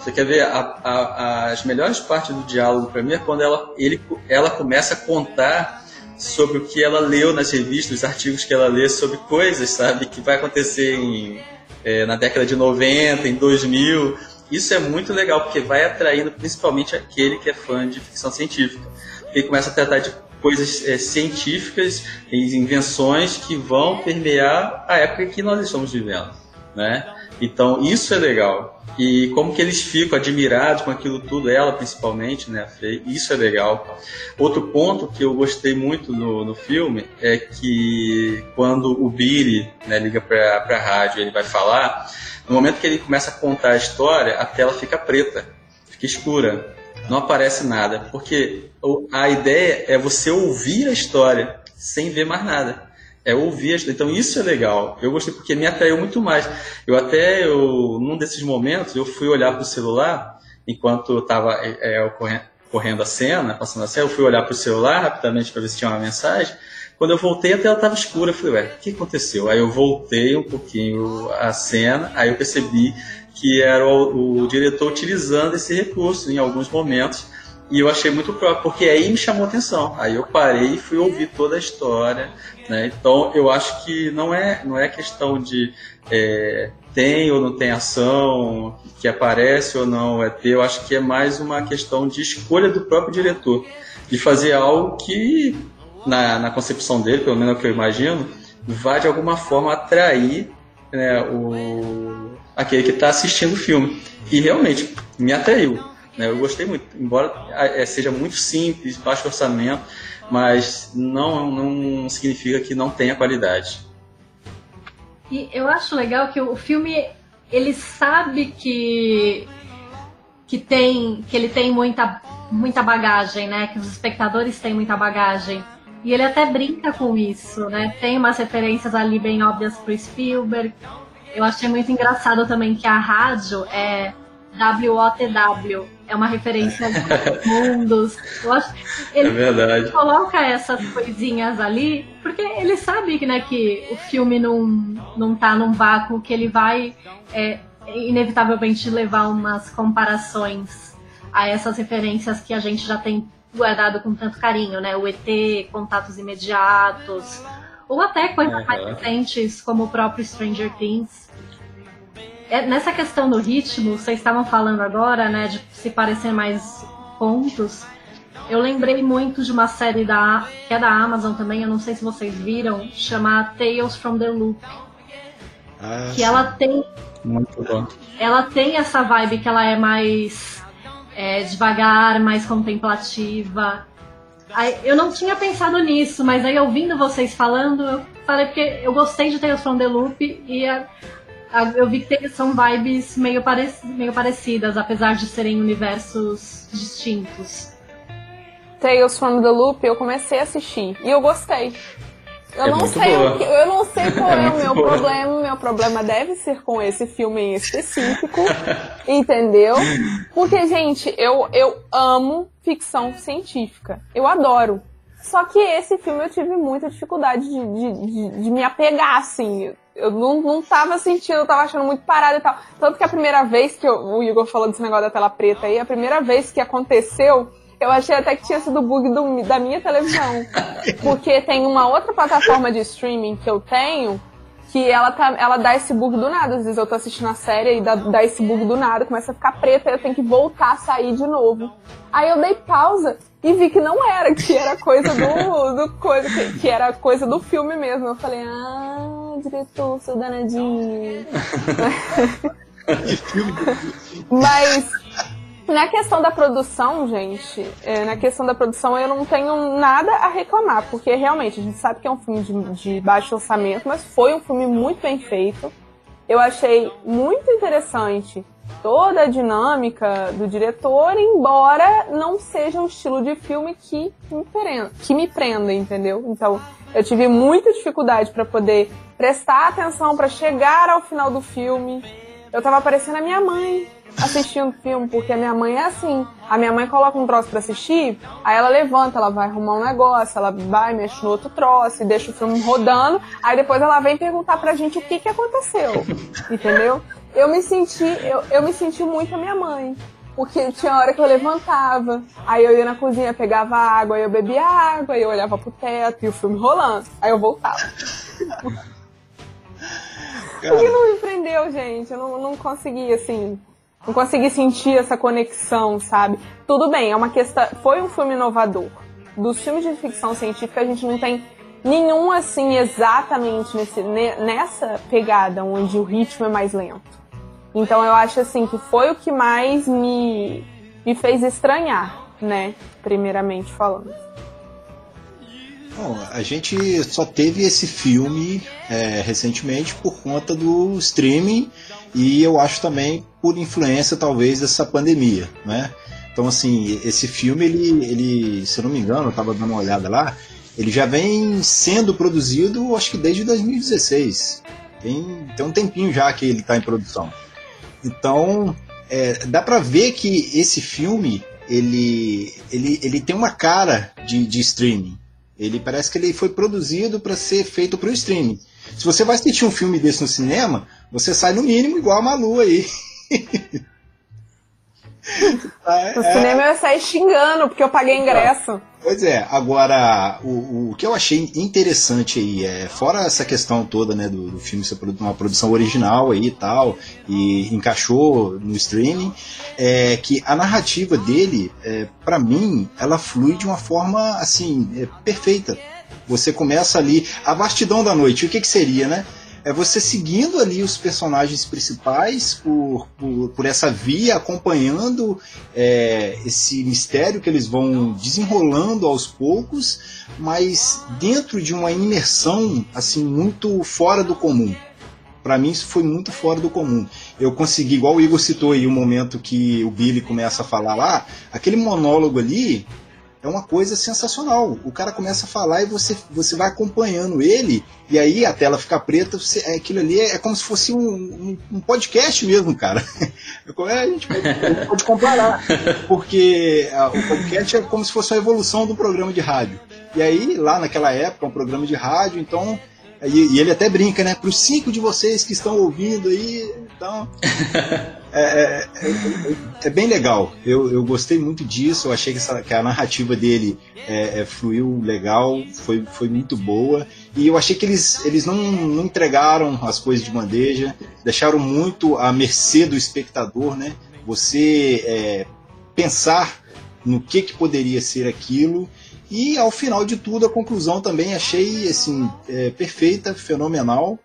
Você quer ver a, a, as melhores partes do diálogo para mim é quando ela, ele, ela começa a contar sobre o que ela leu nas revistas, os artigos que ela lê sobre coisas, sabe, que vai acontecer em, é, na década de 90, em 2000. Isso é muito legal, porque vai atraindo principalmente aquele que é fã de ficção científica. Ele começa a tratar de coisas é, científicas invenções que vão permear a época que nós estamos vivendo, né? Então isso é legal e como que eles ficam admirados com aquilo tudo, ela principalmente, né, isso é legal. Outro ponto que eu gostei muito no, no filme é que quando o Billy né, liga para a rádio ele vai falar, no momento que ele começa a contar a história, a tela fica preta, fica escura, não aparece nada, porque a ideia é você ouvir a história sem ver mais nada é ouvir. Então isso é legal. Eu gostei porque me atraiu muito mais. Eu até, eu, num desses momentos, eu fui olhar para o celular enquanto estava é, é correndo, correndo a cena, passando a cena. Eu fui olhar para o celular rapidamente para ver se tinha uma mensagem. Quando eu voltei, a tela estava escura. Eu falei, ué, o que aconteceu? Aí eu voltei um pouquinho a cena, aí eu percebi que era o, o diretor utilizando esse recurso em alguns momentos e eu achei muito próprio, porque aí me chamou atenção. Aí eu parei e fui ouvir toda a história. Né? Então eu acho que não é, não é questão de é, tem ou não tem ação, que aparece ou não é ter. Eu acho que é mais uma questão de escolha do próprio diretor. De fazer algo que, na, na concepção dele, pelo menos é o que eu imagino, vai de alguma forma atrair né, o, aquele que está assistindo o filme. E realmente me atraiu? Eu gostei muito, embora é, seja muito simples, baixo orçamento, mas não, não significa que não tenha qualidade. E eu acho legal que o filme ele sabe que que tem que ele tem muita muita bagagem, né? Que os espectadores têm muita bagagem. E ele até brinca com isso, né? Tem umas referências ali bem óbvias pro Spielberg. Eu achei muito engraçado também que a rádio é WOTW. É uma referência aos mundos. Eu acho ele, é verdade. coloca essas coisinhas ali, porque ele sabe né, que o filme não, não tá num vácuo, que ele vai é, inevitavelmente levar umas comparações a essas referências que a gente já tem guardado com tanto carinho, né? O ET, contatos imediatos, ou até coisas uhum. mais recentes, como o próprio Stranger Things é, nessa questão do ritmo, vocês estavam falando agora, né, de se parecer mais pontos. Eu lembrei muito de uma série da, que é da Amazon também, eu não sei se vocês viram, chamada Tales from the Loop. Ah, que sim. ela tem. Muito bom. Ela tem essa vibe que ela é mais é, devagar, mais contemplativa. Aí, eu não tinha pensado nisso, mas aí ouvindo vocês falando, eu falei porque eu gostei de Tales from the Loop e a, eu vi que são vibes meio, parec meio parecidas, apesar de serem universos distintos. Tales from the Loop eu comecei a assistir e eu gostei. Eu É não sei boa. o que, eu não sei qual é, o muito meu boa. problema. Meu problema deve ser com esse filme em específico, entendeu? Porque, gente, eu, eu amo ficção científica. Eu adoro. Só que esse filme eu tive muita dificuldade de, de, de- de me apegar, assim. Eu não, não tava sentindo, eu tava achando muito parado e tal. Tanto que a primeira vez que eu- o Igor falou desse negócio da tela preta aí, a primeira vez que aconteceu, eu achei até que tinha sido bug do- da minha televisão. Porque tem uma outra plataforma de streaming que eu tenho que ela, tá, ela dá esse bug do nada. Às vezes eu tô assistindo a série e dá, dá esse bug do nada, começa a ficar preta e eu tenho que voltar, sair de novo. Aí eu dei pausa e vi que não era, que era coisa do, do coisa, que, que era coisa do filme mesmo. Eu falei, ah, diretor, seu danadinho. Mas na questão da produção, gente, é, na questão da produção eu não tenho nada a reclamar, porque realmente a gente sabe que é um filme de, de baixo orçamento, mas foi um filme muito bem feito. Eu achei muito interessante toda a dinâmica do diretor, embora não seja um estilo de filme que me prenda, que me prenda entendeu? Então eu tive muita dificuldade para poder prestar atenção, para chegar ao final do filme. Eu tava parecendo a minha mãe assistindo filme, porque a minha mãe é assim. A minha mãe coloca um troço pra assistir, aí ela levanta, ela vai arrumar um negócio, ela vai, mexe no outro troço e deixa o filme rodando, aí depois ela vem perguntar pra gente o que que aconteceu. Entendeu? Eu me senti, eu, eu me senti muito a minha mãe. Porque tinha hora que eu levantava, aí eu ia na cozinha, pegava água, aí eu bebia água, aí eu olhava pro teto e o filme rolando. Aí eu voltava. O que não me prendeu, gente? Eu não, não consegui, assim. Não consegui sentir essa conexão, sabe? Tudo bem, é uma questão. Foi um filme inovador. Dos filmes de ficção científica, a gente não tem nenhum, assim, exatamente nesse, ne- nessa pegada, onde o ritmo é mais lento. Então eu acho, assim, que foi o que mais me, me fez estranhar, né? Primeiramente falando. Bom, a gente só teve esse filme é, recentemente por conta do streaming e eu acho também por influência talvez dessa pandemia, né? Então assim, esse filme ele, ele se eu não me engano, eu estava dando uma olhada lá, ele já vem sendo produzido acho que desde 2016. Tem, tem um tempinho já que ele está em produção. Então é, dá para ver que esse filme ele, ele, ele tem uma cara de, de streaming. Ele parece que ele foi produzido para ser feito para o streaming. Se você vai assistir um filme desse no cinema, você sai no mínimo igual a Malu aí. No cinema eu ia sair xingando, porque eu paguei ingresso. Pois é, agora o, o que eu achei interessante aí é, fora essa questão toda né, do, do filme ser uma produção original aí e tal, e encaixou no streaming, é que a narrativa dele, é, para mim, ela flui de uma forma assim, é, perfeita. Você começa ali, a vastidão da noite, o que, que seria, né? É você seguindo ali os personagens principais por, por, por essa via, acompanhando é, esse mistério que eles vão desenrolando aos poucos, mas dentro de uma imersão assim muito fora do comum. Para mim isso foi muito fora do comum. Eu consegui, igual o Igor citou aí, o momento que o Billy começa a falar lá, aquele monólogo ali é uma coisa sensacional. O cara começa a falar e você, você vai acompanhando ele, e aí a tela fica preta, você, é, aquilo ali é, é como se fosse um, um, um podcast mesmo, cara. É, a gente pode, a pode comparar, porque ah, o podcast é como se fosse uma evolução do programa de rádio. E aí, lá naquela época, um programa de rádio, então. E ele até brinca, né? Para os cinco de vocês que estão ouvindo aí, então. É, é, é- é bem legal. Eu, eu gostei muito disso. Eu achei que, essa- que a narrativa dele é, fluiu legal, foi, foi muito boa. E eu achei que eles, eles não, não entregaram as coisas de bandeja, deixaram muito à mercê do espectador, né? Você pensar no que, que poderia ser aquilo. E ao final de tudo, a conclusão também achei assim, é, perfeita, fenomenal.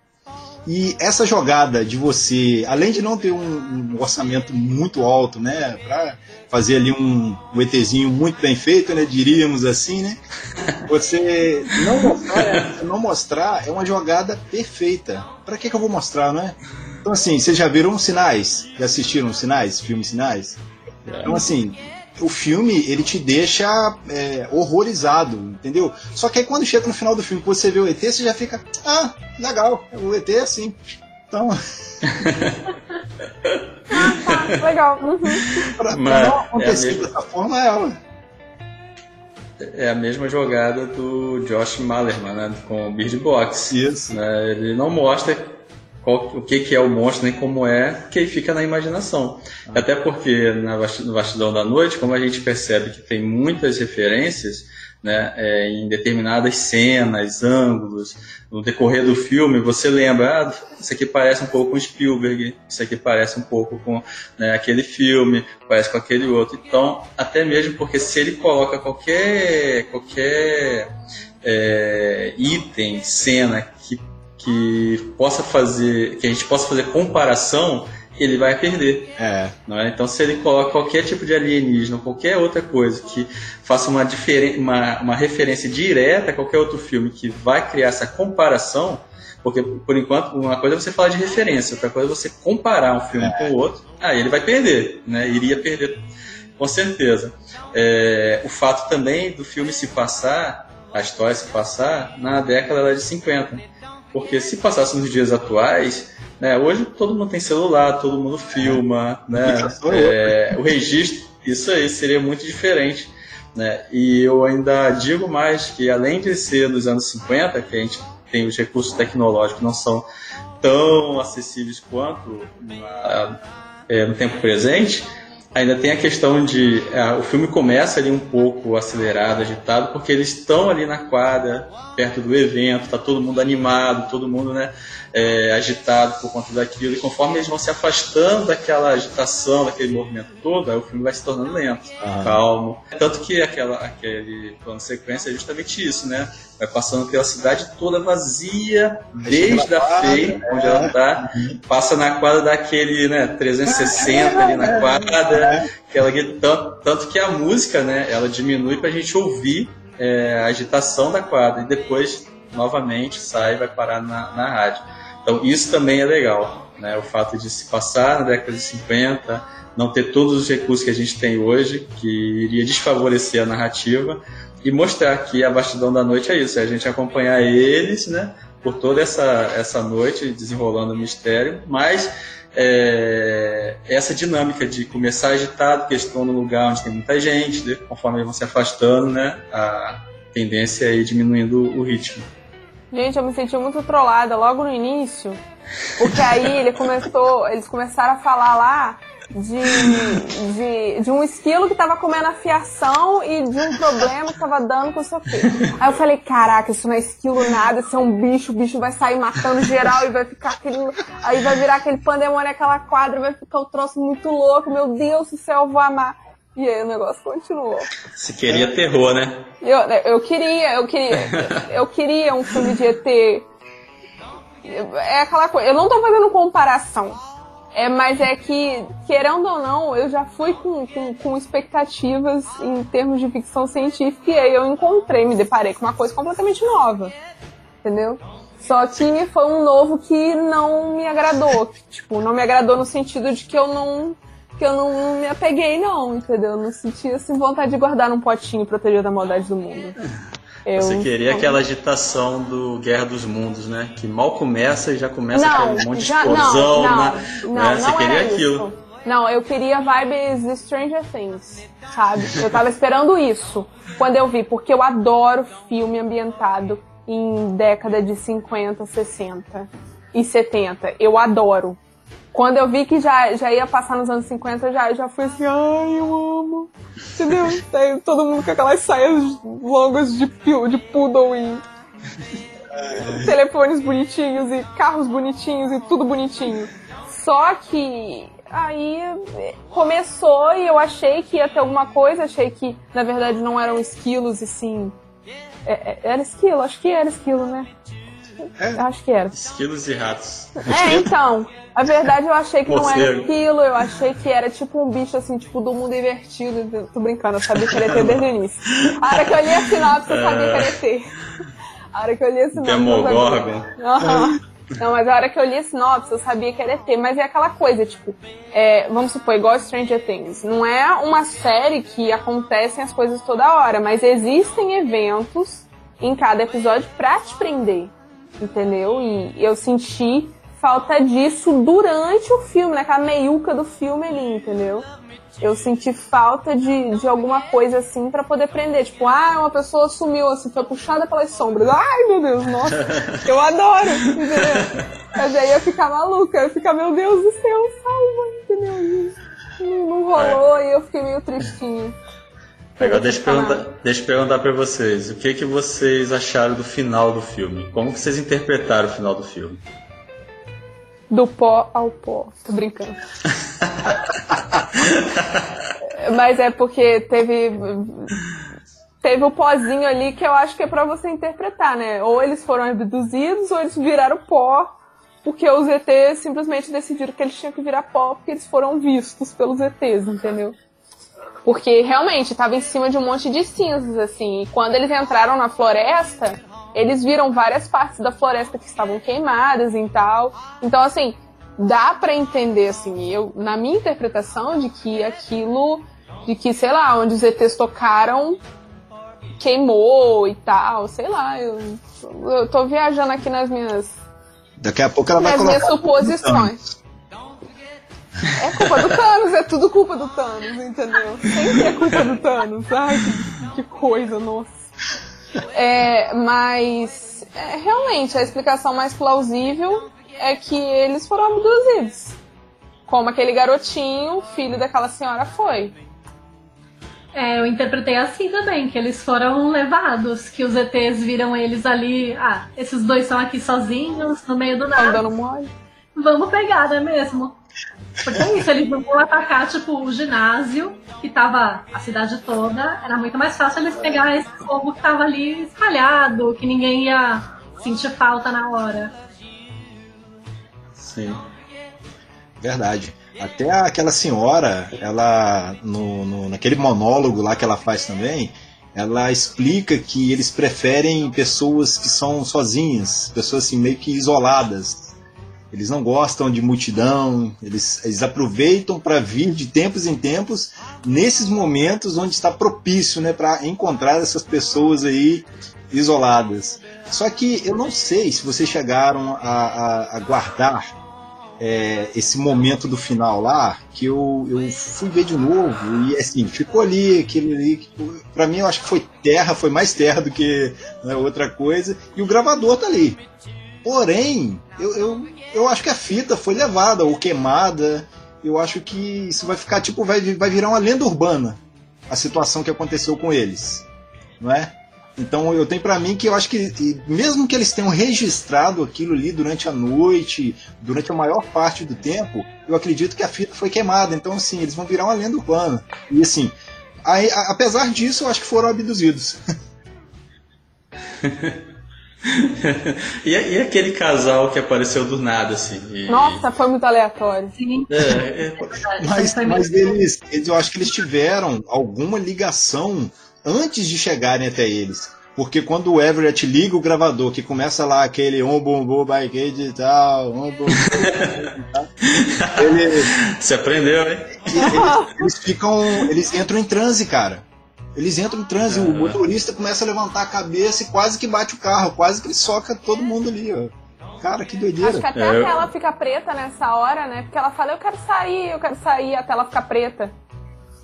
E essa jogada de você, além de não ter um, um orçamento muito alto, né, para fazer ali um, um ETzinho muito bem feito, né, diríamos assim, né, você não mostrar, é, não mostrar é uma jogada perfeita. Para que, que eu vou mostrar, não é? Então assim, vocês já viram sinais? Já assistiram sinais, filmes sinais? Então assim, o filme ele te deixa é, horrorizado, entendeu? Só que aí quando chega no final do filme, você vê o ET, você já fica, ah, legal, o ET é assim. Então. ah, tá, legal. Uhum. pra, pra não acontecer é mesma... dessa forma é ela. É a mesma jogada do Josh Malerman, né, com o Bird Box. Isso. Né, ele não mostra qual, o que, que é o monstro nem como é, que fica na imaginação. Ah. Até porque na, no Bastidão da Noite, como a gente percebe que tem muitas referências né, é, em determinadas cenas, ângulos, no decorrer do filme, você lembra, ah, isso aqui parece um pouco com Spielberg, isso aqui parece um pouco com né, aquele filme, parece com aquele outro. Então, até mesmo porque se ele coloca qualquer, qualquer é, item, cena que que possa fazer, que a gente possa fazer comparação, ele vai perder. É. É? Então, se ele coloca qualquer tipo de alienígena, qualquer outra coisa que faça uma, uma, uma referência direta a qualquer outro filme que vai criar essa comparação, porque por enquanto uma coisa é você falar de referência, outra coisa é você comparar um filme é. com o outro, aí ele vai perder, né? Iria perder com certeza. É, o fato também do filme se passar, a história se passar na década de 50 porque se passasse nos dias atuais, né, hoje todo mundo tem celular, todo mundo filma, né, é, o registro, isso aí seria muito diferente. Né? E eu ainda digo mais que além de ser dos anos 50, que a gente tem os recursos tecnológicos não são tão acessíveis quanto na, é, no tempo presente, ainda tem a questão de é, o filme começa ali um pouco acelerado, agitado, porque eles estão ali na quadra, perto do evento, tá todo mundo animado, todo mundo né, é, agitado por conta daquilo, e conforme eles vão se afastando daquela agitação, daquele movimento todo, aí o filme vai se tornando lento, ah. calmo. Tanto que aquela, aquele plano sequência é justamente isso, né? vai passando pela cidade toda vazia, desde a feira, onde ela está, passa na quadra daquele, né, 360 ali na quadra, aquela, tanto, tanto que a música, né, ela diminui para a gente ouvir é, a agitação da quadra e depois novamente sai e vai parar na, na rádio. Então isso também é legal, né, o fato de se passar na década de 50, não ter todos os recursos que a gente tem hoje, que iria desfavorecer a narrativa, e mostrar que a Bastidão da Noite é isso, é a gente acompanhar eles, né, por toda essa, essa noite, desenrolando o mistério, mas é, essa dinâmica de começar agitado, que estão no lugar onde tem muita gente, né, conforme eles vão se afastando, né, a tendência é ir diminuindo o ritmo. Gente, eu me senti muito trollada logo no início, porque aí ele começou, eles começaram a falar lá de, de, de um esquilo que tava comendo a fiação e de um problema que tava dando com o seu. Aí eu falei, caraca, isso não é esquilo nada, isso é um bicho, o bicho vai sair matando geral e vai ficar aquele. Aí vai virar aquele pandemônio, aquela quadra, vai ficar o um troço muito louco, meu Deus do céu, eu vou amar. E aí o negócio continuou. Você queria terror, né? Eu, eu queria, eu queria. Eu queria um filme de ET. É aquela coisa. Eu não tô fazendo comparação é, mas é que, querendo ou não, eu já fui com, com, com, expectativas em termos de ficção científica e aí eu encontrei, me deparei com uma coisa completamente nova. Entendeu? Só que foi um novo que não me agradou. Que, tipo, não me agradou no sentido de que eu não. Que eu não me apeguei, não, entendeu? Eu não senti assim, vontade de guardar num potinho protegido da maldade do mundo. Eu... Você queria aquela agitação do Guerra dos Mundos, né? Que mal começa e já começa não, aquele monte de explosão, não, né? Não, né? Você queria aquilo. Isso. Não, eu queria vibes de Stranger Things, sabe? Eu tava esperando isso quando eu vi, porque eu adoro filme ambientado em década de 50, 60 e 70. Eu adoro. Quando eu vi que já, já ia passar nos anos 50, já, já fui assim, ai, eu amo. Entendeu? Todo mundo com aquelas saias longas de, de poodle e telefones bonitinhos e carros bonitinhos e tudo bonitinho. Só que aí começou e eu achei que ia ter alguma coisa, achei que na verdade não eram esquilos e sim. É, é, era esquilo, acho que era esquilo, né? É. Acho que era. Esquilos e ratos. É, então. A verdade eu achei que não era aquilo, eu achei que era tipo um bicho assim, tipo do mundo invertido. Tô brincando, eu sabia que era ter desde o início. A hora que eu li a sinopse, eu sabia que era ter. A hora que eu li a sinopse. Demogorgon. Aham. Não, mas a hora que eu li a sinopse, eu sabia que era ET, mas é aquela coisa, tipo, é, vamos supor, igual Stranger Things. Não é uma série que acontecem as coisas toda hora, mas existem eventos em cada episódio pra te prender. Entendeu? E eu senti falta disso durante o filme, naquela meiuca do filme ali, entendeu? Eu senti falta de, de alguma coisa assim para poder prender. Tipo, ah, uma pessoa sumiu, assim, foi puxada pelas sombras. Ai, meu Deus, nossa, eu adoro, entendeu? Mas aí eu ficar maluca, eu ficar, meu Deus do céu, salva, entendeu? Não, não rolou é. e eu fiquei meio tristinha. Agora deixa eu, perguntar, deixa eu perguntar pra vocês, o que, que vocês acharam do final do filme? Como que vocês interpretaram o final do filme? Do pó ao pó. Tô brincando. Mas é porque teve. Teve o pozinho ali que eu acho que é pra você interpretar, né? Ou eles foram abduzidos ou eles viraram pó porque os ETs simplesmente decidiram que eles tinham que virar pó porque eles foram vistos pelos ETs, entendeu? Porque realmente estava em cima de um monte de cinzas, assim. E quando eles entraram na floresta, eles viram várias partes da floresta que estavam queimadas e tal. Então, assim, dá para entender, assim, eu, na minha interpretação, de que aquilo, de que, sei lá, onde os ETs tocaram, queimou e tal, sei lá, eu, eu tô viajando aqui nas minhas. Daqui a pouco ela vai nas minhas suposições. É culpa do Thanos, é tudo culpa do Thanos, entendeu? Sempre é culpa do Thanos. Ai, que, que coisa, nossa. É, mas é, realmente a explicação mais plausível é que eles foram abduzidos. Como aquele garotinho, filho daquela senhora, foi. É, eu interpretei assim também, que eles foram levados, que os ETs viram eles ali. Ah, esses dois estão aqui sozinhos, no meio do nada. Andando mole. Vamos pegar, não é mesmo? Porque é isso, eles não vão atacar, tipo, o ginásio, que tava a cidade toda. Era muito mais fácil eles pegar esse fogo que tava ali espalhado, que ninguém ia sentir falta na hora. Sim. Verdade. Até aquela senhora, ela, no, no, naquele monólogo lá que ela faz também, ela explica que eles preferem pessoas que são sozinhas, pessoas assim meio que isoladas eles não gostam de multidão, eles, eles aproveitam para vir de tempos em tempos nesses momentos onde está propício né, para encontrar essas pessoas aí isoladas. Só que eu não sei se vocês chegaram a, a, a guardar é, esse momento do final lá, que eu, eu fui ver de novo e assim, ficou ali, aquele ali, para mim eu acho que foi terra, foi mais terra do que né, outra coisa, e o gravador tá ali. Porém, eu, eu, eu acho que a fita foi levada ou queimada. Eu acho que isso vai ficar tipo, vai, vai virar uma lenda urbana a situação que aconteceu com eles, não é? Então eu tenho para mim que eu acho que mesmo que eles tenham registrado aquilo ali durante a noite, durante a maior parte do tempo, eu acredito que a fita foi queimada. Então assim, eles vão virar uma lenda urbana. E assim, aí, apesar disso, eu acho que foram abduzidos. e, e, aquele casal que apareceu do nada, assim? E... Nossa, foi muito aleatório. Sim. É, é... Mas, mas eles, eles, eu acho que eles tiveram alguma ligação antes de chegarem até eles. Porque quando o Everett liga o gravador, que começa lá aquele um bombom bike e tal, um bombom, ele. Se aprendeu, hein? Eles, eles ficam. Eles entram em transe, cara. Eles entram em transe, uhum. o motorista começa a levantar a cabeça e quase que bate o carro, quase que ele soca todo mundo ali, ó. Cara, que doideira. Acho que até é, a tela fica preta nessa hora, né? Porque ela fala, eu quero sair, eu quero sair, a tela fica preta.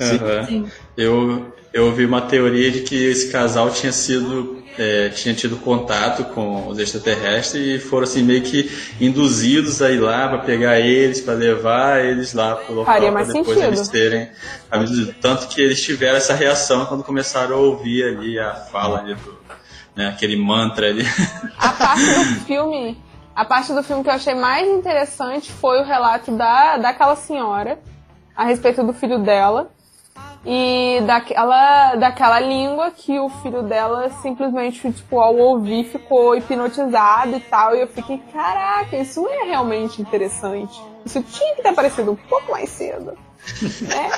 Uhum. Sim. Eu, eu ouvi uma teoria de que esse casal tinha sido é, tinha tido contato com os extraterrestres e foram assim meio que induzidos a ir lá para pegar eles, para levar eles lá pro local para depois sentido. eles terem tanto que eles tiveram essa reação quando começaram a ouvir ali a fala ali do, né, aquele mantra ali. A parte do filme, a parte do filme que eu achei mais interessante foi o relato da daquela senhora a respeito do filho dela e daquela, daquela língua que o filho dela simplesmente, tipo, ao ouvir ficou hipnotizado e tal. E eu fiquei, caraca, isso é realmente interessante. Isso tinha que ter aparecido um pouco mais cedo. né?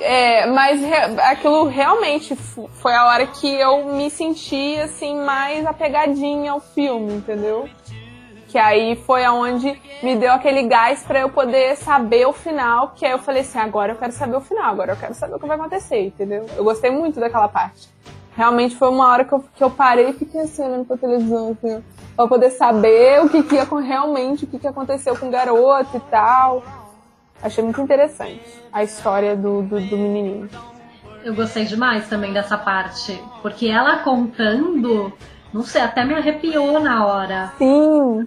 É, mas aquilo realmente foi a hora que eu me senti assim mais apegadinha ao filme, entendeu? Que aí foi aonde me deu aquele gás para eu poder saber o final, que aí eu falei assim, agora eu quero saber o final, agora eu quero saber o que vai acontecer, entendeu? Eu gostei muito daquela parte. Realmente foi uma hora que eu, que eu parei e fiquei assim, olhando pra televisão, assim, pra poder saber o que, que ia realmente, o que, que aconteceu com o garoto e tal. Achei muito interessante a história do, do, do menininho. Eu gostei demais também dessa parte, porque ela contando não sei, até me arrepiou na hora. Sim, uhum.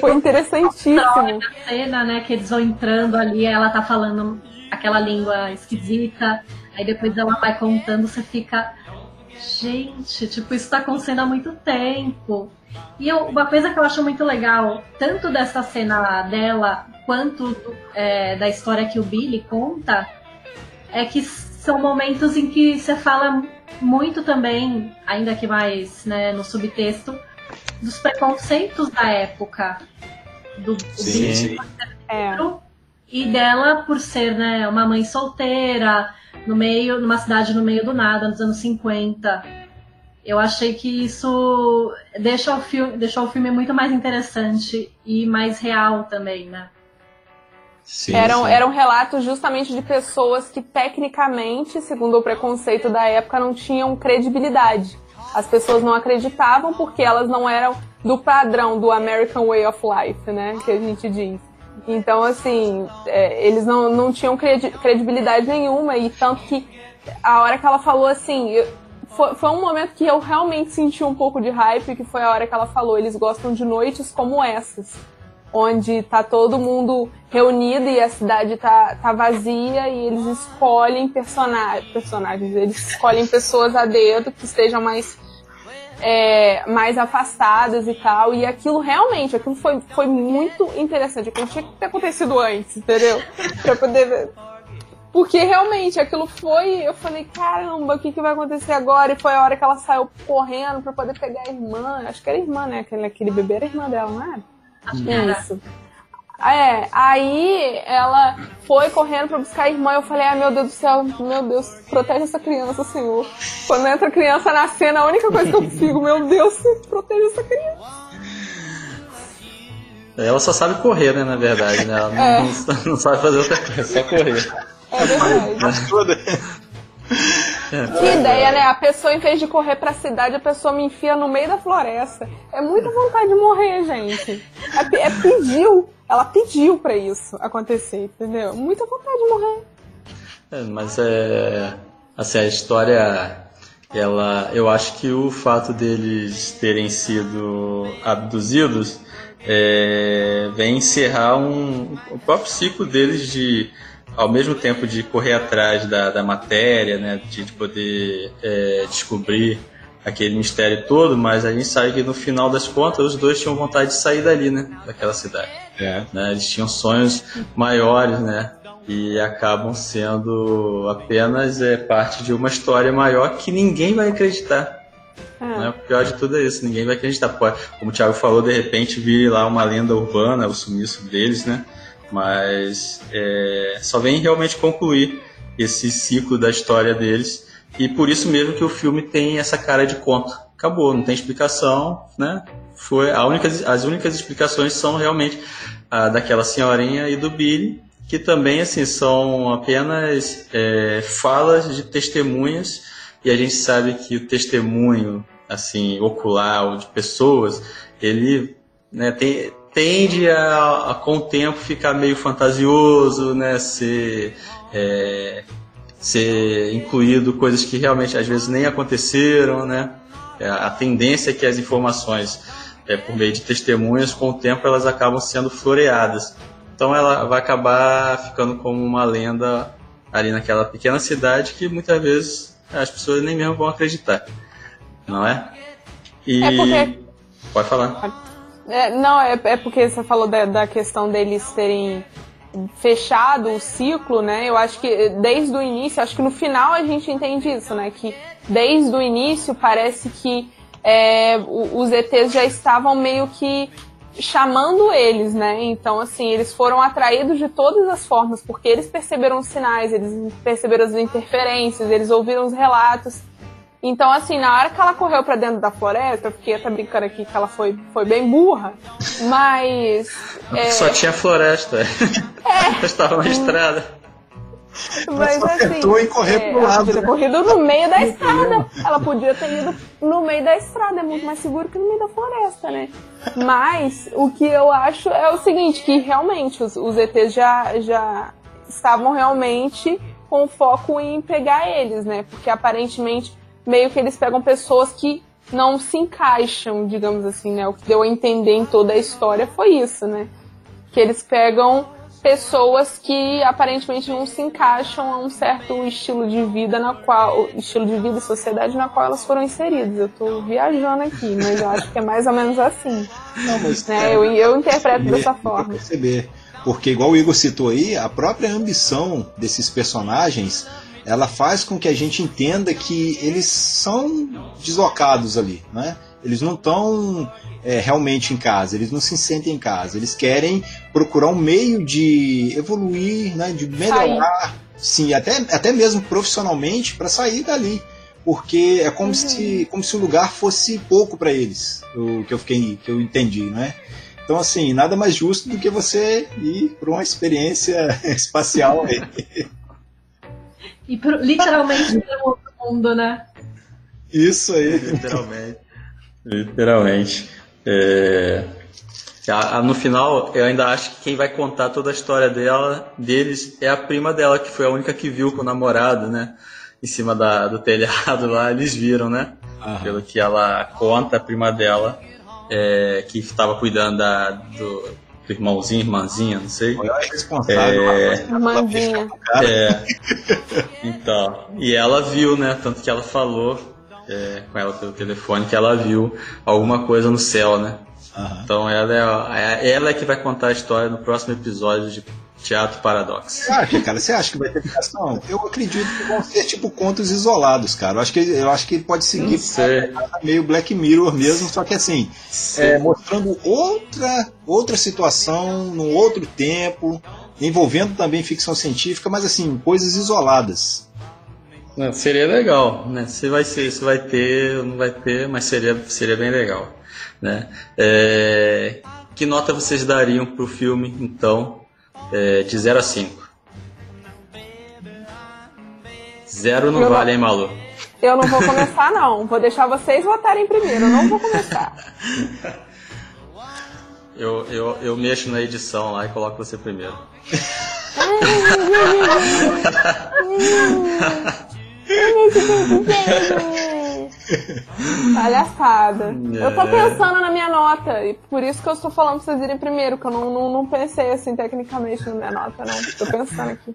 foi interessantíssimo. A cena, né, que eles vão entrando ali, ela tá falando aquela língua esquisita, aí depois ela vai contando, você fica. Gente, tipo, isso tá acontecendo há muito tempo. E eu, uma coisa que eu acho muito legal, tanto dessa cena dela, quanto é, da história que o Billy conta, é que são momentos em que você fala muito também, ainda que mais né, no subtexto, dos preconceitos da época. Do, sim, sim. É. E dela por ser né, uma mãe solteira, no meio, numa cidade no meio do nada, nos anos 50. Eu achei que isso deixa o filme, deixou o filme muito mais interessante e mais real também, né? Sim, eram, sim. eram relatos justamente de pessoas que, tecnicamente, segundo o preconceito da época, não tinham credibilidade. As pessoas não acreditavam porque elas não eram do padrão do American Way of Life, né? Que a gente diz. Então, assim, é, eles não, não tinham credibilidade nenhuma, e tanto que a hora que ela falou assim. Eu, foi, foi um momento que eu realmente senti um pouco de hype, que foi a hora que ela falou: eles gostam de noites como essas onde tá todo mundo reunido e a cidade tá, tá vazia e eles escolhem personagens, personagens, eles escolhem pessoas a dedo que estejam mais é, mais afastadas e tal. E aquilo realmente, aquilo foi, foi muito interessante. Aquilo tinha que ter acontecido antes, entendeu? Pra poder ver. Porque realmente aquilo foi. Eu falei, caramba, o que, que vai acontecer agora? E foi a hora que ela saiu correndo pra poder pegar a irmã. Acho que era a irmã, né? Aquele, aquele bebê era irmã dela, não era? Isso. É, aí ela foi correndo pra buscar a irmã. Eu falei, ai meu Deus do céu, meu Deus, protege essa criança, Senhor. Quando entra a criança na cena, a única coisa que eu consigo, meu Deus, protege essa criança. Ela só sabe correr, né, na verdade, né? Ela é. não, não, sabe fazer outra coisa, só correr. É verdade. Que ideia, né? A pessoa, em vez de correr pra cidade, a pessoa me enfia no meio da floresta. É muita vontade de morrer, gente. É, é pediu. Ela pediu pra isso acontecer, entendeu? Muita vontade de morrer. É, mas é. Assim, a história. Ela, eu acho que o fato deles terem sido abduzidos é, vem encerrar um, o próprio ciclo deles de ao mesmo tempo de correr atrás da, da matéria, né, de, de poder é, descobrir aquele mistério todo, mas a gente sabe que no final das contas os dois tinham vontade de sair dali, né, daquela cidade. É. Né, eles tinham sonhos maiores, né, e acabam sendo apenas é, parte de uma história maior que ninguém vai acreditar. É. Né? O pior de tudo é isso, ninguém vai acreditar. Como o Thiago falou, de repente vir lá uma lenda urbana, o sumiço deles, né? Mas é, só vem realmente concluir esse ciclo da história deles e por isso mesmo que o filme tem essa cara de conto. Acabou, não tem explicação, né? Foi a única, as únicas explicações são realmente a daquela senhorinha e do Billy, que também assim são apenas é, falas de testemunhas e a gente sabe que o testemunho assim ocular de pessoas ele né, tem tende a, a, com o tempo ficar meio fantasioso, né? Ser, é, ser incluído coisas que realmente às vezes nem aconteceram, né? É, a tendência é que as informações é, por meio de testemunhas, com o tempo elas acabam sendo floreadas. Então ela vai acabar ficando como uma lenda ali naquela pequena cidade que muitas vezes as pessoas nem mesmo vão acreditar, não é? E... É porque... Pode falar. É, não, é, é porque você falou da, da questão deles terem fechado o ciclo, né? Eu acho que desde o início, acho que no final a gente entende isso, né? Que desde o início parece que é, os ETs já estavam meio que chamando eles, né? Então, assim, eles foram atraídos de todas as formas, porque eles perceberam os sinais, eles perceberam as interferências, eles ouviram os relatos. Então, assim, na hora que ela correu para dentro da floresta, eu fiquei até brincando aqui que ela foi, foi bem burra, mas. É... Só tinha floresta. É. Estava na estrada. Mas assim. e correr é, pro lado. Ela podia ter corrido no meio da estrada. Ela podia ter ido no meio da estrada. É muito mais seguro que no meio da floresta, né? Mas o que eu acho é o seguinte: que realmente os, os ETs já, já estavam realmente com foco em pegar eles, né? Porque aparentemente meio que eles pegam pessoas que não se encaixam, digamos assim, né? O que deu a entender em toda a história foi isso, né? Que eles pegam pessoas que aparentemente não se encaixam a um certo estilo de vida na qual estilo de vida e sociedade na qual elas foram inseridas. Eu estou viajando aqui, mas eu acho que é mais ou menos assim. Não, mas, né? É, eu, eu interpreto dessa forma. Perceber. Porque igual o Igor citou aí, a própria ambição desses personagens ela faz com que a gente entenda que eles são deslocados ali, né? Eles não estão é, realmente em casa, eles não se sentem em casa, eles querem procurar um meio de evoluir, né, de melhorar, sim, até, até mesmo profissionalmente para sair dali, porque é como, uhum. se, como se o lugar fosse pouco para eles, o que eu fiquei, que eu entendi, né? Então, assim, nada mais justo do que você ir para uma experiência espacial aí. E pro, literalmente para outro mundo, né? Isso aí. Literalmente. literalmente. É... no final, eu ainda acho que quem vai contar toda a história dela, deles, é a prima dela, que foi a única que viu com o namorado, né? Em cima da, do telhado lá, eles viram, né? Aham. Pelo que ela conta, a prima dela, é, que estava cuidando da, do, irmãozinho, irmãzinha, não sei. Maior responsável. É, irmãzinha. É. Então, e ela viu, né? Tanto que ela falou é, com ela pelo telefone que ela viu alguma coisa no céu, né? Uhum. Então ela é, ela é que vai contar a história no próximo episódio de Teatro Paradoxo. Você acha, cara? Você acha que vai ter ligação? Eu acredito que vão ser tipo contos isolados, cara. Eu acho que, eu acho que pode seguir meio Black Mirror mesmo, só que assim, é, mostrando outra, outra situação, num outro tempo, envolvendo também ficção científica, mas assim, coisas isoladas. Não, seria legal, né? Se vai ser, se vai ter, não vai ter, mas seria, seria bem legal, né? É, que nota vocês dariam pro filme, então, é, de 0 a 5. Zero não eu vale, hein, Malu? Eu não vou começar, não. Vou deixar vocês votarem primeiro. Eu não vou começar. eu, eu, eu mexo na edição lá e coloco você primeiro. Palhaçada. É. Eu tô é. pensando na minha nota, e por isso que eu estou falando pra vocês irem primeiro, que eu não, não, não pensei assim tecnicamente na minha nota, não. Tô pensando aqui.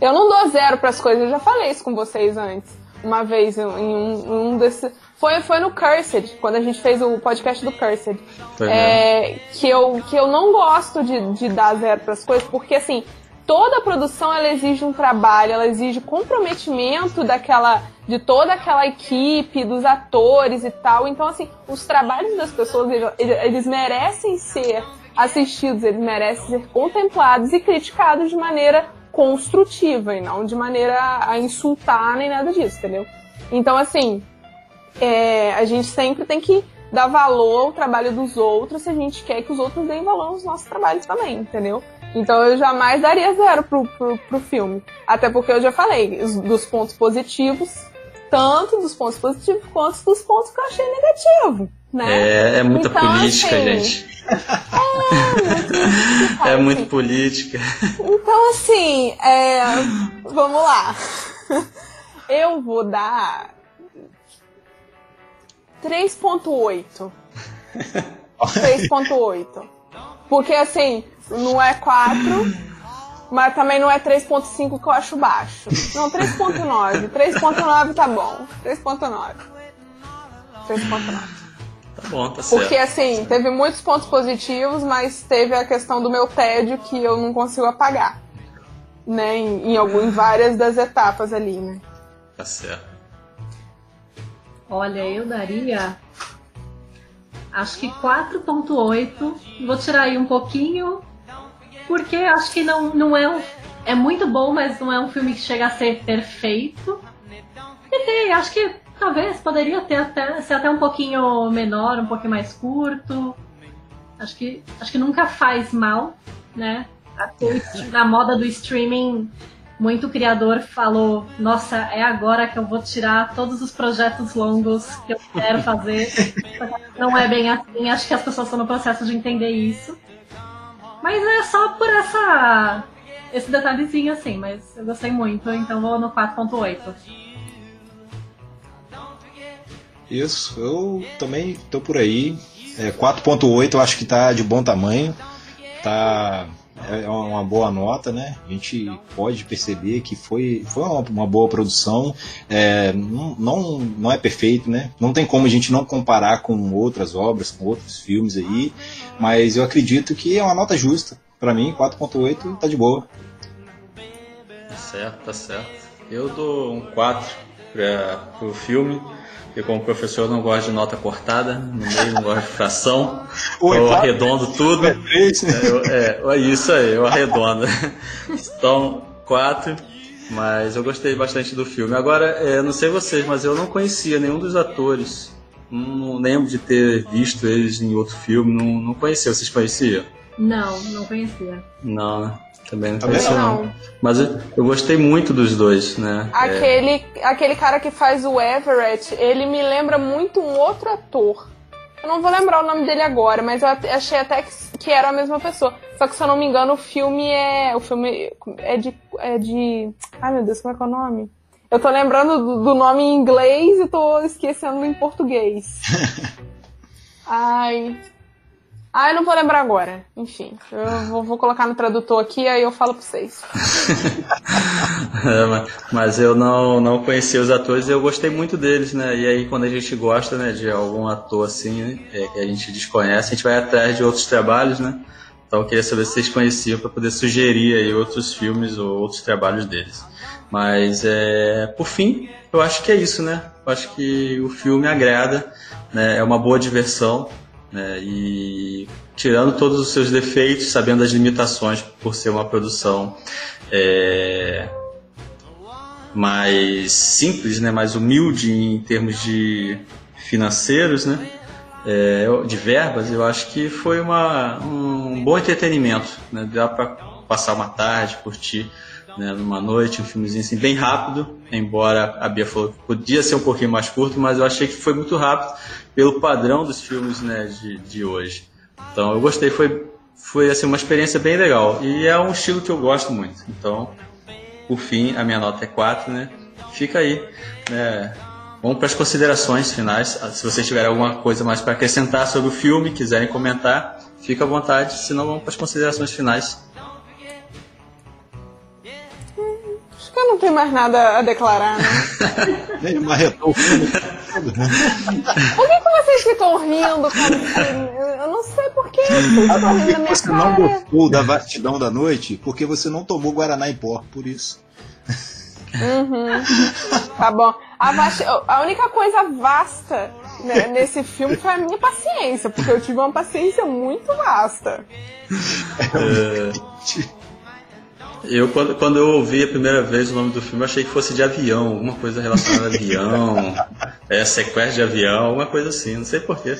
Eu não dou zero pras coisas, eu já falei isso com vocês antes. Uma vez em um, um desses. Foi, foi no Cursed, quando a gente fez o podcast do Cursed. É, que, eu, que eu não gosto de, de dar zero pras coisas, porque assim, toda a produção ela exige um trabalho, ela exige comprometimento daquela de toda aquela equipe, dos atores e tal. Então, assim, os trabalhos das pessoas, eles, merecem ser assistidos, eles merecem ser contemplados e criticados de maneira construtiva e não de maneira a insultar nem nada disso, entendeu? Então, assim, é, a gente sempre tem que dar valor ao trabalho dos outros se a gente quer que os outros deem valor aos nossos trabalhos também, entendeu? Então eu jamais daria zero pro, pro, pro filme. Até porque eu já falei dos pontos positivos, tanto dos pontos positivos quanto dos pontos que eu achei negativo. Né? É, é muita então, política, assim, gente. É, é muito política. Então, assim, é, vamos lá. Eu vou dar 3.8. 3.8. Porque, assim, não é 4, mas também não é 3.5 que eu acho baixo. Não, 3.9. 3.9 tá bom. 3.9. 3.9. Tá bom, tá certo. Porque assim, teve muitos pontos positivos, mas teve a questão do meu tédio que eu não consigo apagar. Né? Em, em, algum, em várias das etapas ali, né? Tá certo. Olha, eu daria acho que 4.8. Vou tirar aí um pouquinho porque acho que não, não é um. É muito bom, mas não é um filme que chega a ser perfeito. sei, acho que talvez poderia ter até, ser até um pouquinho menor, um pouquinho mais curto. Acho que, acho que nunca faz mal, né? Na moda do streaming, muito criador falou: Nossa, é agora que eu vou tirar todos os projetos longos que eu quero fazer. Não é bem assim, acho que as pessoas estão no processo de entender isso. Mas é só por essa esse detalhezinho assim, mas eu gostei muito, então vou no 4.8. Isso, eu também tô por aí. É, 4.8 eu acho que tá de bom tamanho. Tá é uma boa nota, né? A gente pode perceber que foi, foi uma, uma boa produção. É, não, não, não é perfeito, né? Não tem como a gente não comparar com outras obras, com outros filmes aí, mas eu acredito que é uma nota justa. Para mim, 4.8 tá de boa. Tá certo, tá certo. Eu dou um 4 para o filme porque como professor eu não gosto de nota cortada, no meio não gosto de fração, eu arredondo tudo. É, eu, é, é, isso aí, eu arredondo. Então, quatro, mas eu gostei bastante do filme. Agora, é, não sei vocês, mas eu não conhecia nenhum dos atores. Não lembro de ter visto eles em outro filme, não, não conhecia. Vocês conheciam? Não, não conhecia. Não, né? Também não conhecia, não. não. Mas eu, eu, gostei muito dos dois, né? Aquele, é... aquele cara que faz o Everett, ele me lembra muito um outro ator. Eu não vou lembrar o nome dele agora, mas eu achei até que, que era a mesma pessoa. Só que, se eu não me engano, o filme é. O filme é de. É de. Ai meu Deus, como é que é o nome? Eu tô lembrando do, do nome em inglês e tô esquecendo em português. Ai. Ah, eu não vou lembrar agora. Enfim, eu vou, vou colocar no tradutor aqui, aí eu falo pra vocês. é, mas eu não, não conhecia os atores e eu gostei muito deles, né? E aí, quando a gente gosta né, de algum ator assim, é, que a gente desconhece, a gente vai atrás de outros trabalhos, né? Então eu queria saber se vocês conheciam para poder sugerir aí outros filmes ou outros trabalhos deles. Mas, é, por fim, eu acho que é isso, né? Eu acho que o filme agrada, né? é uma boa diversão. Né? E tirando todos os seus defeitos, sabendo as limitações por ser uma produção é, mais simples, né? mais humilde em termos de financeiros, né? É, de verbas, eu acho que foi uma, um bom entretenimento. Né? Dá para passar uma tarde, curtir né, numa noite, um filmezinho assim, bem rápido, embora a Bia falou que podia ser um pouquinho mais curto, mas eu achei que foi muito rápido pelo padrão dos filmes né, de, de hoje. Então eu gostei, foi, foi assim, uma experiência bem legal. E é um estilo que eu gosto muito. Então, por fim, a minha nota é 4, né? Fica aí. Né? Vamos para as considerações finais. Se vocês tiverem alguma coisa mais para acrescentar sobre o filme, quiserem comentar, fica à vontade. Se não, vamos para as considerações finais. Acho que eu não tenho mais nada a declarar, né? Ele marretou o filme. Por que, que vocês ficam rindo, cara? Eu não sei porquê. Ah, você não gostou da vastidão da noite porque você não tomou Guaraná em pó, por isso. Uhum. Tá bom. A, vast... a única coisa vasta né, nesse filme foi a minha paciência, porque eu tive uma paciência muito vasta. É... Eu, quando, quando eu ouvi a primeira vez o nome do filme, achei que fosse de avião, alguma coisa relacionada a avião, é, sequestro de avião, alguma coisa assim, não sei porquê.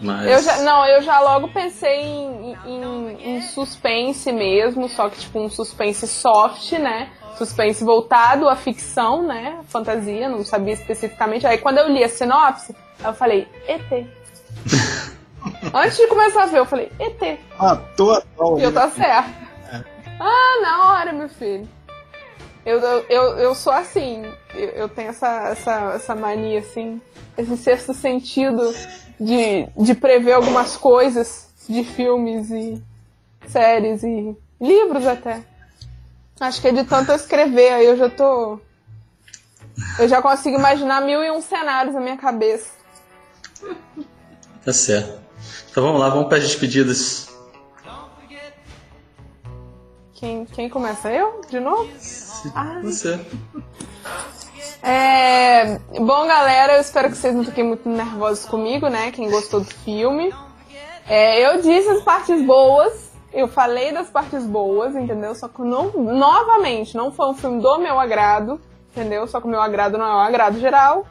Mas... Eu já, não, eu já logo pensei em, em, em, suspense mesmo, só que tipo um suspense soft, né? Suspense voltado à ficção, né? Fantasia, não sabia especificamente. Aí quando eu li a sinopse, eu falei, ET. Antes de começar a ver, eu falei, ET. Ah, tô, tô, E eu tá certo. Ah, na hora, meu filho. Eu, eu, eu sou assim, eu, eu tenho essa, essa, essa mania, assim, esse sexto sentido de, de prever algumas coisas de filmes e séries e livros até. Acho que é de tanto eu escrever, aí eu já tô. Eu já consigo imaginar mil e um cenários na minha cabeça. Tá certo. Então vamos lá, vamos para as despedidas. Quem, quem começa? Eu? De novo? Ah. Você. É, bom, galera, eu espero que vocês não fiquem muito nervosos comigo, né? Quem gostou do filme. É, eu disse as partes boas, eu falei das partes boas, entendeu? Só que não, novamente, não foi um filme do meu agrado. entendeu? Só que o meu agrado não é um agrado geral,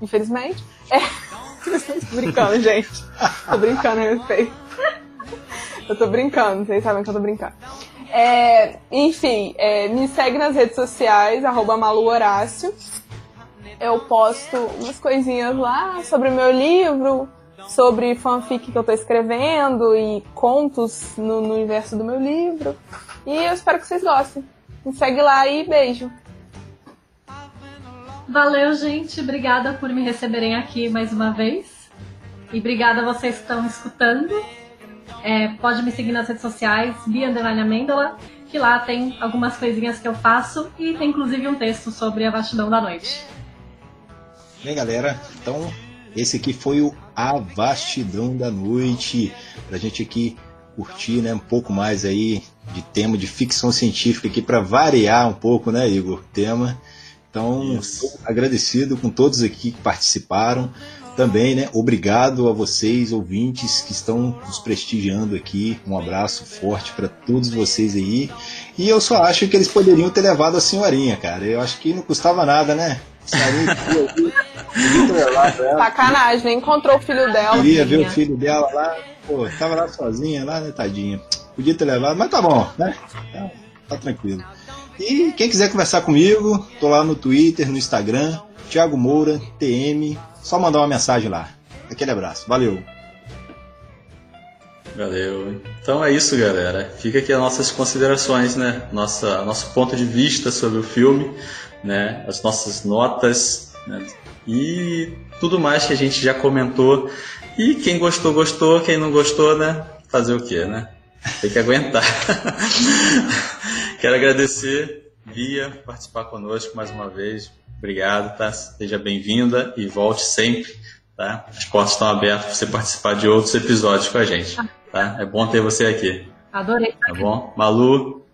infelizmente. É. tô brincando, gente. Tô brincando a respeito. Eu tô brincando, vocês sabem que eu tô brincando. É, enfim, é, me segue nas redes sociais, arroba Malu Horácio. Eu posto umas coisinhas lá sobre o meu livro, sobre fanfic que eu tô escrevendo e contos no, no universo do meu livro. E eu espero que vocês gostem. Me segue lá e beijo. Valeu, gente. Obrigada por me receberem aqui mais uma vez. E obrigada a vocês que estão escutando. É, pode me seguir nas redes sociais, Bia Amêndola, que lá tem algumas coisinhas que eu faço e tem inclusive um texto sobre a vastidão da noite. Bem, galera, então esse aqui foi o A Vastidão da Noite. Pra gente aqui curtir né, um pouco mais aí de tema de ficção científica aqui para variar um pouco, né, Igor? Tema. Então, agradecido com todos aqui que participaram também, né? Obrigado a vocês, ouvintes, que estão nos prestigiando aqui. Um abraço forte para todos vocês aí. E eu só acho que eles poderiam ter levado a senhorinha, cara. Eu acho que não custava nada, né? Sacanagem, encontrou o filho dela. Queria ver o filho dela lá. Pô, tava lá sozinha, lá, né, tadinha. Podia ter levado, mas tá bom, né? Tá, tá tranquilo. E quem quiser conversar comigo, tô lá no Twitter, no Instagram, Thiago Moura, TM, só mandar uma mensagem lá. Aquele abraço, valeu. Valeu. Então é isso, galera. Fica aqui as nossas considerações, né? Nossa, nosso ponto de vista sobre o filme, né? As nossas notas né? e tudo mais que a gente já comentou. E quem gostou, gostou. Quem não gostou, né? Fazer o quê, né? Tem que aguentar. Quero agradecer, Via, participar conosco mais uma vez. Obrigado, tá? Seja bem-vinda e volte sempre, tá? As portas estão abertas para você participar de outros episódios com a gente, tá? É bom ter você aqui. Adorei. Tá bom? Malu,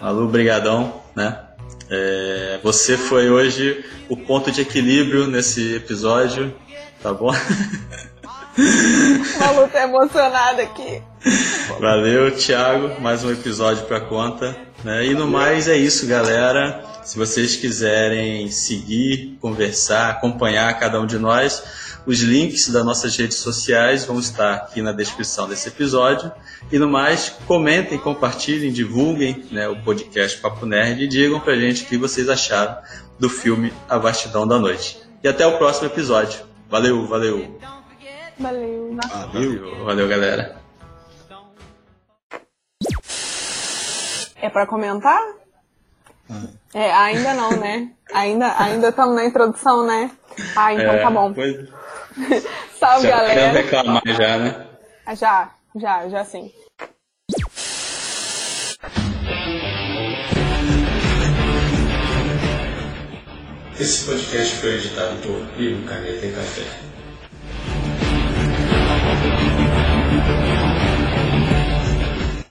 Malu, brigadão, né? É, você foi hoje o ponto de equilíbrio nesse episódio, tá bom? Malu tá emocionada aqui. Valeu, Thiago. Mais um episódio para conta. Né? E no mais é isso, galera. Se vocês quiserem seguir, conversar, acompanhar cada um de nós, os links das nossas redes sociais vão estar aqui na descrição desse episódio. E no mais, comentem, compartilhem, divulguem né, o podcast Papo Nerd e digam pra gente o que vocês acharam do filme A Vastidão da Noite. E até o próximo episódio. Valeu, valeu. Valeu. Valeu, valeu galera. É para comentar? É, ainda não, né? Ainda ainda estamos na introdução, né? Ah, então é, tá bom. Pois... Salve, já galera. Quero reclamar já, né? Já, já, já sim. Esse podcast foi editado por Igor Caneta e Café. Thank you.